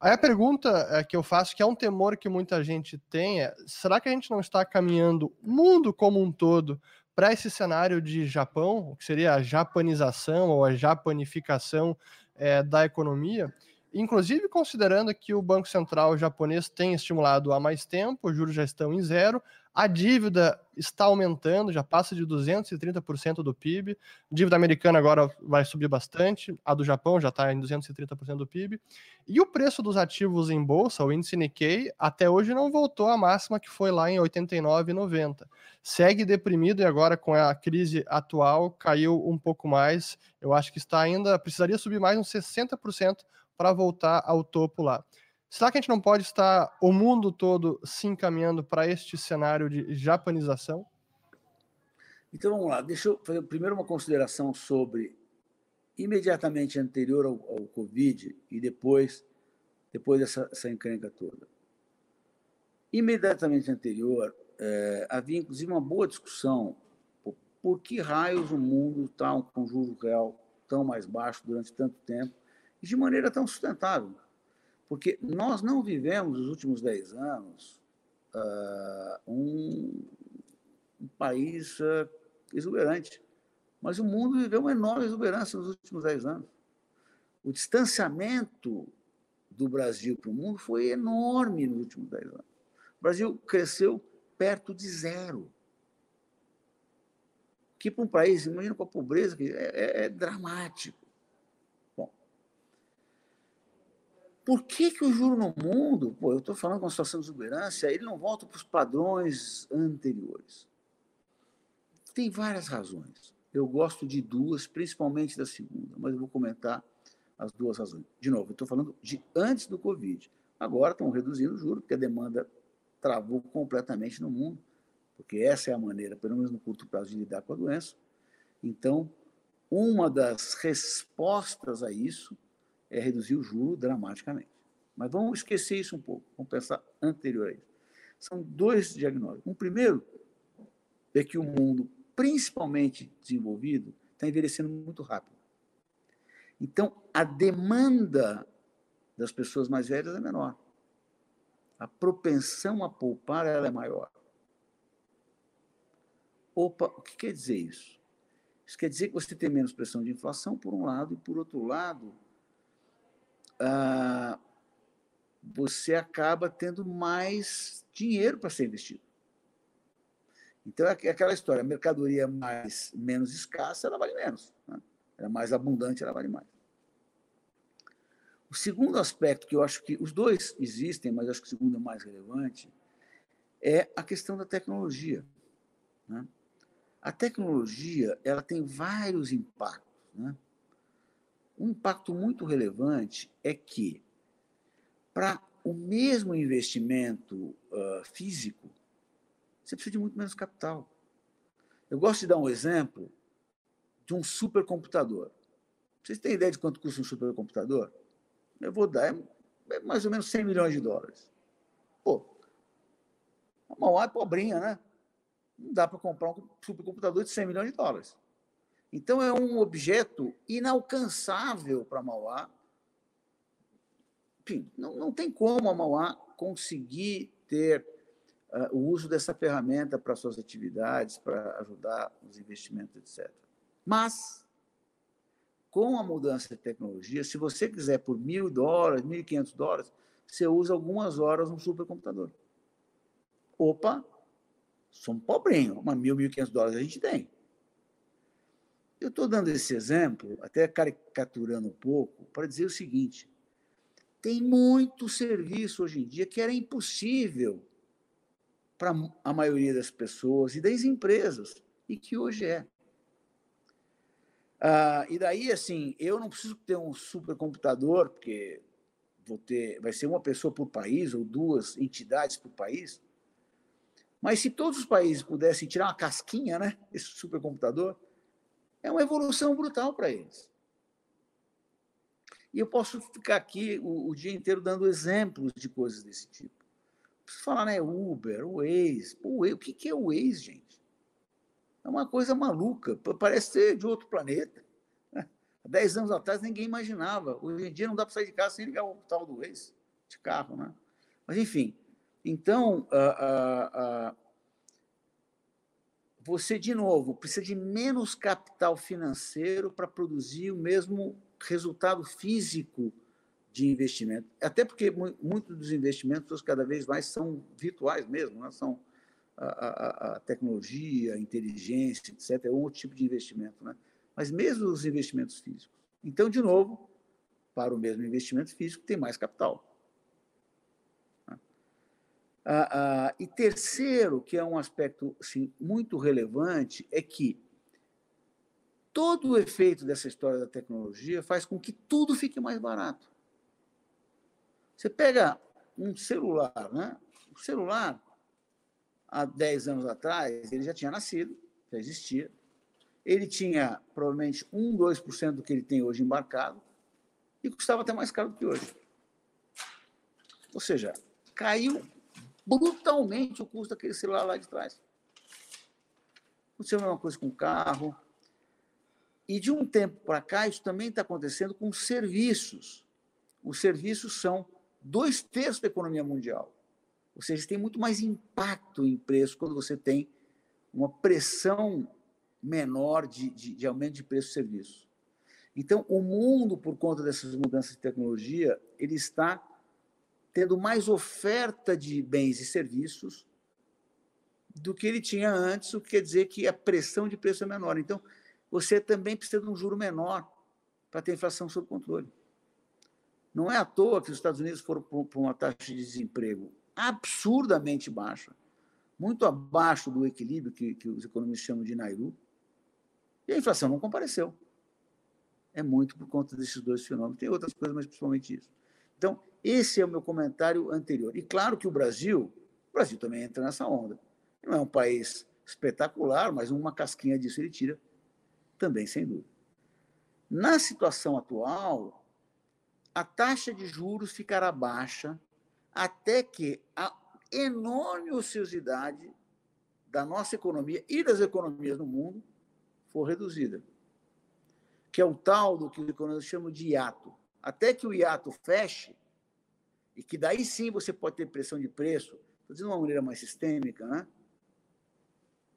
Aí a pergunta é, que eu faço, que é um temor que muita gente tem, é: será que a gente não está caminhando, mundo como um todo, para esse cenário de Japão, que seria a japanização ou a japanificação é, da economia? Inclusive considerando que o Banco Central japonês tem estimulado há mais tempo, os juros já estão em zero, a dívida está aumentando, já passa de 230% do PIB. A dívida americana agora vai subir bastante, a do Japão já está em 230% do PIB. E o preço dos ativos em bolsa, o índice Nikkei, até hoje não voltou à máxima que foi lá em 89,90. Segue deprimido e agora com a crise atual caiu um pouco mais. Eu acho que está ainda precisaria subir mais uns 60% para voltar ao topo lá. Será que a gente não pode estar o mundo todo se encaminhando para este cenário de japanização? Então vamos lá, deixa eu fazer primeiro uma consideração sobre imediatamente anterior ao, ao Covid e depois, depois dessa essa encrenca toda. Imediatamente anterior, é, havia inclusive uma boa discussão por, por que raios o mundo está com juro real tão mais baixo durante tanto tempo de maneira tão sustentável. Porque nós não vivemos nos últimos dez anos uh, um, um, país uh, exuberante, mas o mundo viveu uma enorme exuberância nos últimos dez anos. O distanciamento do Brasil para o mundo foi enorme nos últimos dez anos. O Brasil cresceu perto de zero. Que para um país, imagina com a pobreza, é, é, é dramático. Por que, que o juro no mundo, pô, eu estou falando com uma situação de exuberância, ele não volta para os padrões anteriores? Tem várias razões. Eu gosto de duas, principalmente da segunda, mas eu vou comentar as duas razões. De novo, eu estou falando de antes do Covid. Agora estão reduzindo o juro, porque a demanda travou completamente no mundo, porque essa é a maneira, pelo menos no curto prazo, de lidar com a doença. Então, uma das respostas a isso é reduzir o juro dramaticamente. Mas vamos esquecer isso um pouco, vamos pensar anterior a isso. São dois diagnósticos. Um primeiro é que o mundo, principalmente desenvolvido, está envelhecendo muito rápido. Então, a demanda das pessoas mais velhas é menor. A propensão a poupar ela é maior. Opa, o que quer dizer isso? Isso quer dizer que você tem menos pressão de inflação, por um lado, e por outro lado, ah, você acaba tendo mais dinheiro para ser investido. Então, é aquela história, a mercadoria mais, menos escassa, ela vale menos. Né? Ela é mais abundante, ela vale mais. O segundo aspecto, que eu acho que os dois existem, mas acho que o segundo é mais relevante, é a questão da tecnologia. Né? A tecnologia ela tem vários impactos. Né? Um impacto muito relevante é que, para o mesmo investimento uh, físico, você precisa de muito menos capital. Eu gosto de dar um exemplo de um supercomputador. Vocês têm ideia de quanto custa um supercomputador? Eu vou dar é, é mais ou menos 100 milhões de dólares. Pô, a Mauá é pobrinha, né? Não dá para comprar um supercomputador de 100 milhões de dólares. Então, é um objeto inalcançável para Mauá. Enfim, não, não tem como a Mauá conseguir ter uh, o uso dessa ferramenta para suas atividades, para ajudar os investimentos, etc. Mas, com a mudança de tecnologia, se você quiser por mil dólares, mil e quinhentos dólares, você usa algumas horas um supercomputador. Opa, somos pobrinho, mas mil, mil e quinhentos dólares a gente tem. Eu estou dando esse exemplo, até caricaturando um pouco, para dizer o seguinte: tem muito serviço hoje em dia que era impossível para a maioria das pessoas e das empresas, e que hoje é. Ah, e daí, assim, eu não preciso ter um supercomputador, porque vou ter, vai ser uma pessoa por país ou duas entidades por país, Mas se todos os países pudessem tirar uma casquinha, né, esse supercomputador, é uma evolução brutal para eles. E eu posso ficar aqui o, o, dia inteiro dando exemplos de coisas desse tipo. Preciso falar, né? Uber, Waze. Pô, o que é o Waze, gente? É uma coisa maluca. Parece ser de outro planeta. [LAUGHS] Há 10 anos atrás ninguém imaginava. Hoje em dia não dá para sair de casa sem ligar o tal do Waze de carro, né? Mas, enfim. Então, você, de novo, precisa de menos capital financeiro para produzir o mesmo resultado físico de investimento. Até porque muitos dos investimentos cada vez mais são virtuais mesmo, né? são a, a, a, tecnologia, a inteligência, etc. É outro tipo de investimento. Né? Mas mesmo os investimentos físicos. Então, de novo, para o mesmo investimento físico, tem mais capital. Ah, ah, e terceiro, que é um aspecto assim, muito relevante, é que todo o efeito dessa história da tecnologia faz com que tudo fique mais barato. Você pega um celular, né? O celular, há 10 anos atrás, ele já tinha nascido, já existia. Ele tinha provavelmente 1, 2% do que ele tem hoje embarcado e custava até mais caro do que hoje. Ou seja, caiu brutalmente o custo daquele celular lá de trás. Aconteceu a mesma coisa com o carro, e de um tempo para cá, isso também está acontecendo com serviços. Os serviços são dois terços da economia mundial. Ou seja, tem muito mais impacto em preço quando você tem uma pressão menor de, de, de aumento de preço de serviço. Então, o mundo, por conta dessas mudanças de tecnologia, ele está tendo mais oferta de bens e serviços do que ele tinha antes, o que quer dizer que a pressão de preço é menor. Então, você também precisa de um juro menor para ter inflação sob controle. Não é à toa que os Estados Unidos foram para uma taxa de desemprego absurdamente baixa, muito abaixo do equilíbrio que, que os economistas chamam de Nairu, e a inflação não compareceu. É muito por conta desses dois fenômenos. Tem outras coisas, mas principalmente isso. Então, esse é o meu comentário anterior. E claro que o Brasil, o Brasil também entra nessa onda. Não é um país espetacular, mas uma casquinha disso ele tira também, sem dúvida. Na situação atual, a taxa de juros ficará baixa até que a enorme ociosidade da nossa economia e das economias no mundo for reduzida, que é o tal do que os economistas chamam de hiato. Até que o hiato feche, e que daí sim você pode ter pressão de preço, estou dizendo de uma maneira mais sistêmica, né?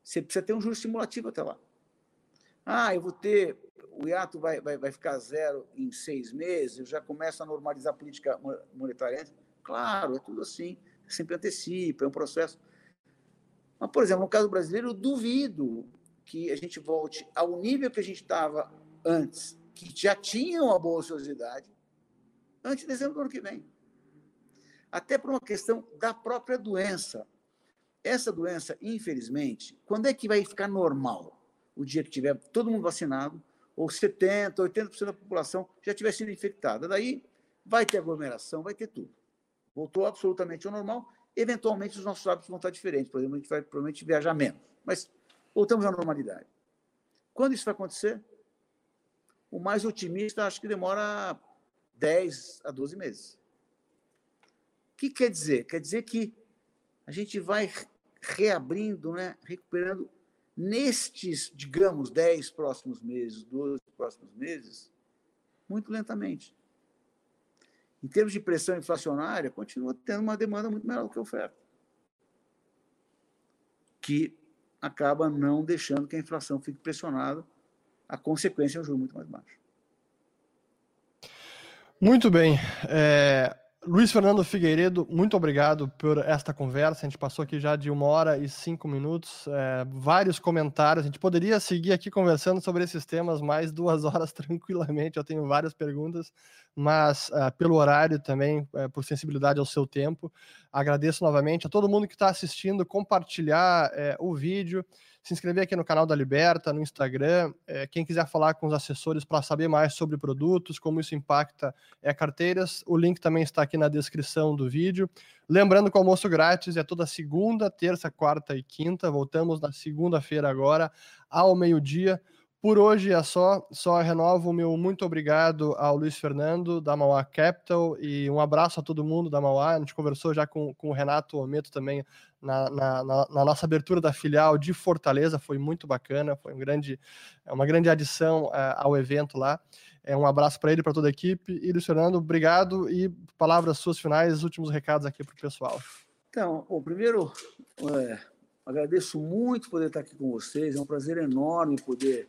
Você precisa ter um juro estimulativo até lá. Ah, eu vou ter, o hiato vai, vai, vai ficar zero em seis meses, eu já começo a normalizar a política monetária. Claro, é tudo assim, sempre antecipa, é um processo. Mas, por exemplo, no caso brasileiro, eu duvido que a gente volte ao nível que a gente estava antes, que já tinha uma boa ociosidade, antes de dezembro do ano que vem. Até por uma questão da própria doença. Essa doença, infelizmente, quando é que vai ficar normal? o dia que tiver todo mundo vacinado, ou 70%, 80% da população já tiver sido infectada. Daí vai ter aglomeração, vai ter tudo. Voltou absolutamente ao normal. Eventualmente, os nossos hábitos vão estar diferentes. Por exemplo, a gente vai provavelmente viajar menos. Mas voltamos à normalidade. Quando isso vai acontecer? O mais otimista acho que demora 10 a 12 meses. O que quer dizer? Quer dizer que a gente vai reabrindo, né, recuperando nestes, digamos, 10 próximos meses, 12 próximos meses, muito lentamente. Em termos de pressão inflacionária, continua tendo uma demanda muito menor do que a oferta, que acaba não deixando que a inflação fique pressionada, a consequência é um juro muito mais baixo. Muito bem. É, Luiz Fernando Figueiredo, muito obrigado por esta conversa. A gente passou aqui já de uma hora e cinco minutos, é, vários comentários. A gente poderia seguir aqui conversando sobre esses temas mais duas [LAUGHS] horas tranquilamente. Eu tenho várias perguntas, mas é, pelo horário também, é, por sensibilidade ao seu tempo, agradeço novamente a todo mundo que está assistindo, compartilhar é, o vídeo. se inscrever aqui no canal da Liberta, no Instagram. É, quem quiser falar com os assessores para saber mais sobre produtos, como isso impacta é, carteiras, o link também está aqui na descrição do vídeo. Lembrando que o almoço grátis é toda segunda, terça, quarta e quinta. Voltamos na segunda-feira agora, ao meio-dia. Por hoje é só, só renovo o meu muito obrigado ao Luiz Fernando da Mauá Capital e um abraço a todo mundo da Mauá. A gente conversou já com, com o Renato Ometo também na, na, na, nossa abertura da filial de Fortaleza, foi muito bacana, foi um grande, é uma grande adição uh, ao evento lá. É um abraço para ele, para toda a equipe. E Luiz Fernando, obrigado e palavras suas finais, últimos recados aqui para o pessoal. Então, o primeiro, é, agradeço muito poder estar aqui com vocês, é um prazer enorme poder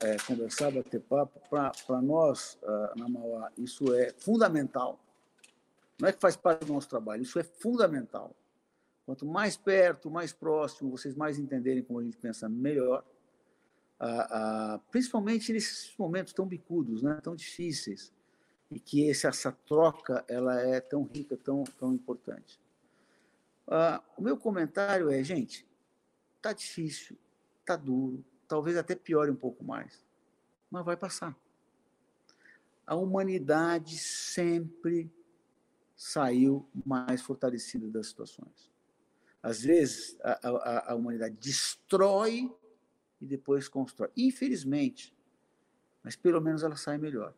é, conversar, bater papo, para nós, uh, na Mauá, isso é fundamental. Não é que faz parte do nosso trabalho, isso é fundamental. Quanto mais perto, mais próximo, vocês mais entenderem como a gente pensa, melhor. Uh, uh, principalmente nesses momentos tão bicudos, né, tão difíceis, e que esse, essa troca ela é tão rica, tão, tão importante. O meu comentário é, gente, tá difícil, tá duro, talvez até piore um pouco mais, mas vai passar. A humanidade sempre saiu mais fortalecida das situações. Às vezes, a, a, a humanidade destrói e depois constrói. Infelizmente, mas pelo menos ela sai melhor.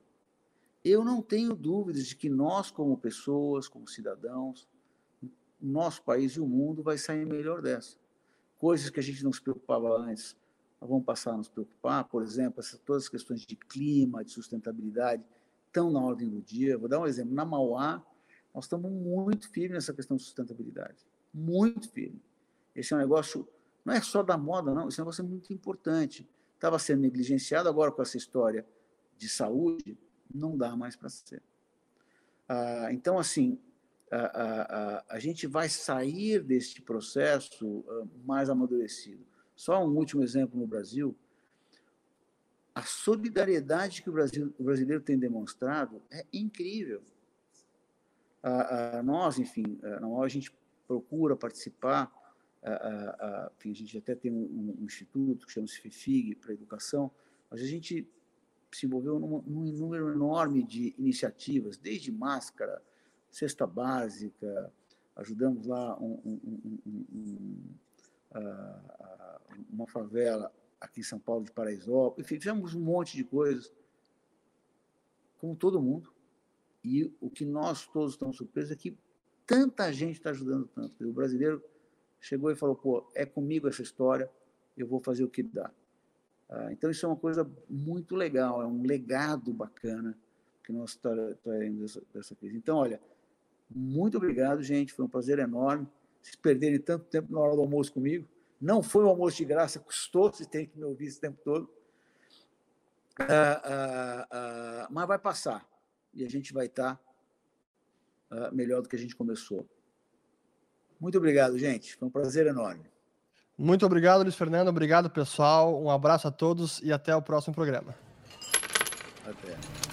Eu não tenho dúvidas de que nós, como pessoas, como cidadãos, nosso país e o mundo vai sair melhor dessa. Coisas que a gente não se preocupava antes, vamos passar a nos preocupar, por exemplo, essas, todas as questões de clima, de sustentabilidade, estão na ordem do dia. Vou dar um exemplo. Na Mauá, nós estamos muito firmes nessa questão de sustentabilidade. Muito firme. Esse é um negócio, não é só da moda, não. Esse negócio é muito importante. Estava sendo negligenciado, agora com essa história de saúde, não dá mais para ser. Ah, então, assim, a, a, a, gente vai sair deste processo uh, mais amadurecido. Só um último exemplo no Brasil. A solidariedade que o, Brasil, o brasileiro tem demonstrado é incrível. A, a nós, enfim, a, a gente procura participar, a gente até tem um, um instituto que chama-se FIFIG para educação, mas a gente se envolveu num, num número enorme de iniciativas, desde máscara, cesta básica, ajudamos lá um, um, um, uma favela aqui em São Paulo de Paraisópolis, enfim, fizemos um monte de coisas, como todo mundo. E o que nós todos estamos surpresos é que tanta gente está ajudando tanto. O brasileiro chegou e falou: pô, é comigo essa história, eu vou fazer o que dá. Ah, então, isso é uma coisa muito legal, é um legado bacana que nós traremos dessa, dessa crise. Então, olha, muito obrigado, gente, foi um prazer enorme. Se perderem tanto tempo na hora do almoço comigo. Não foi um almoço de graça, custou, se tem que me ouvir esse tempo todo. Ah, ah, ah, mas vai passar. E a gente vai estar melhor do que a gente começou. Muito obrigado, gente. Foi um prazer enorme. Muito obrigado, Luiz Fernando. Obrigado, pessoal. Um abraço a todos e até o próximo programa. Até.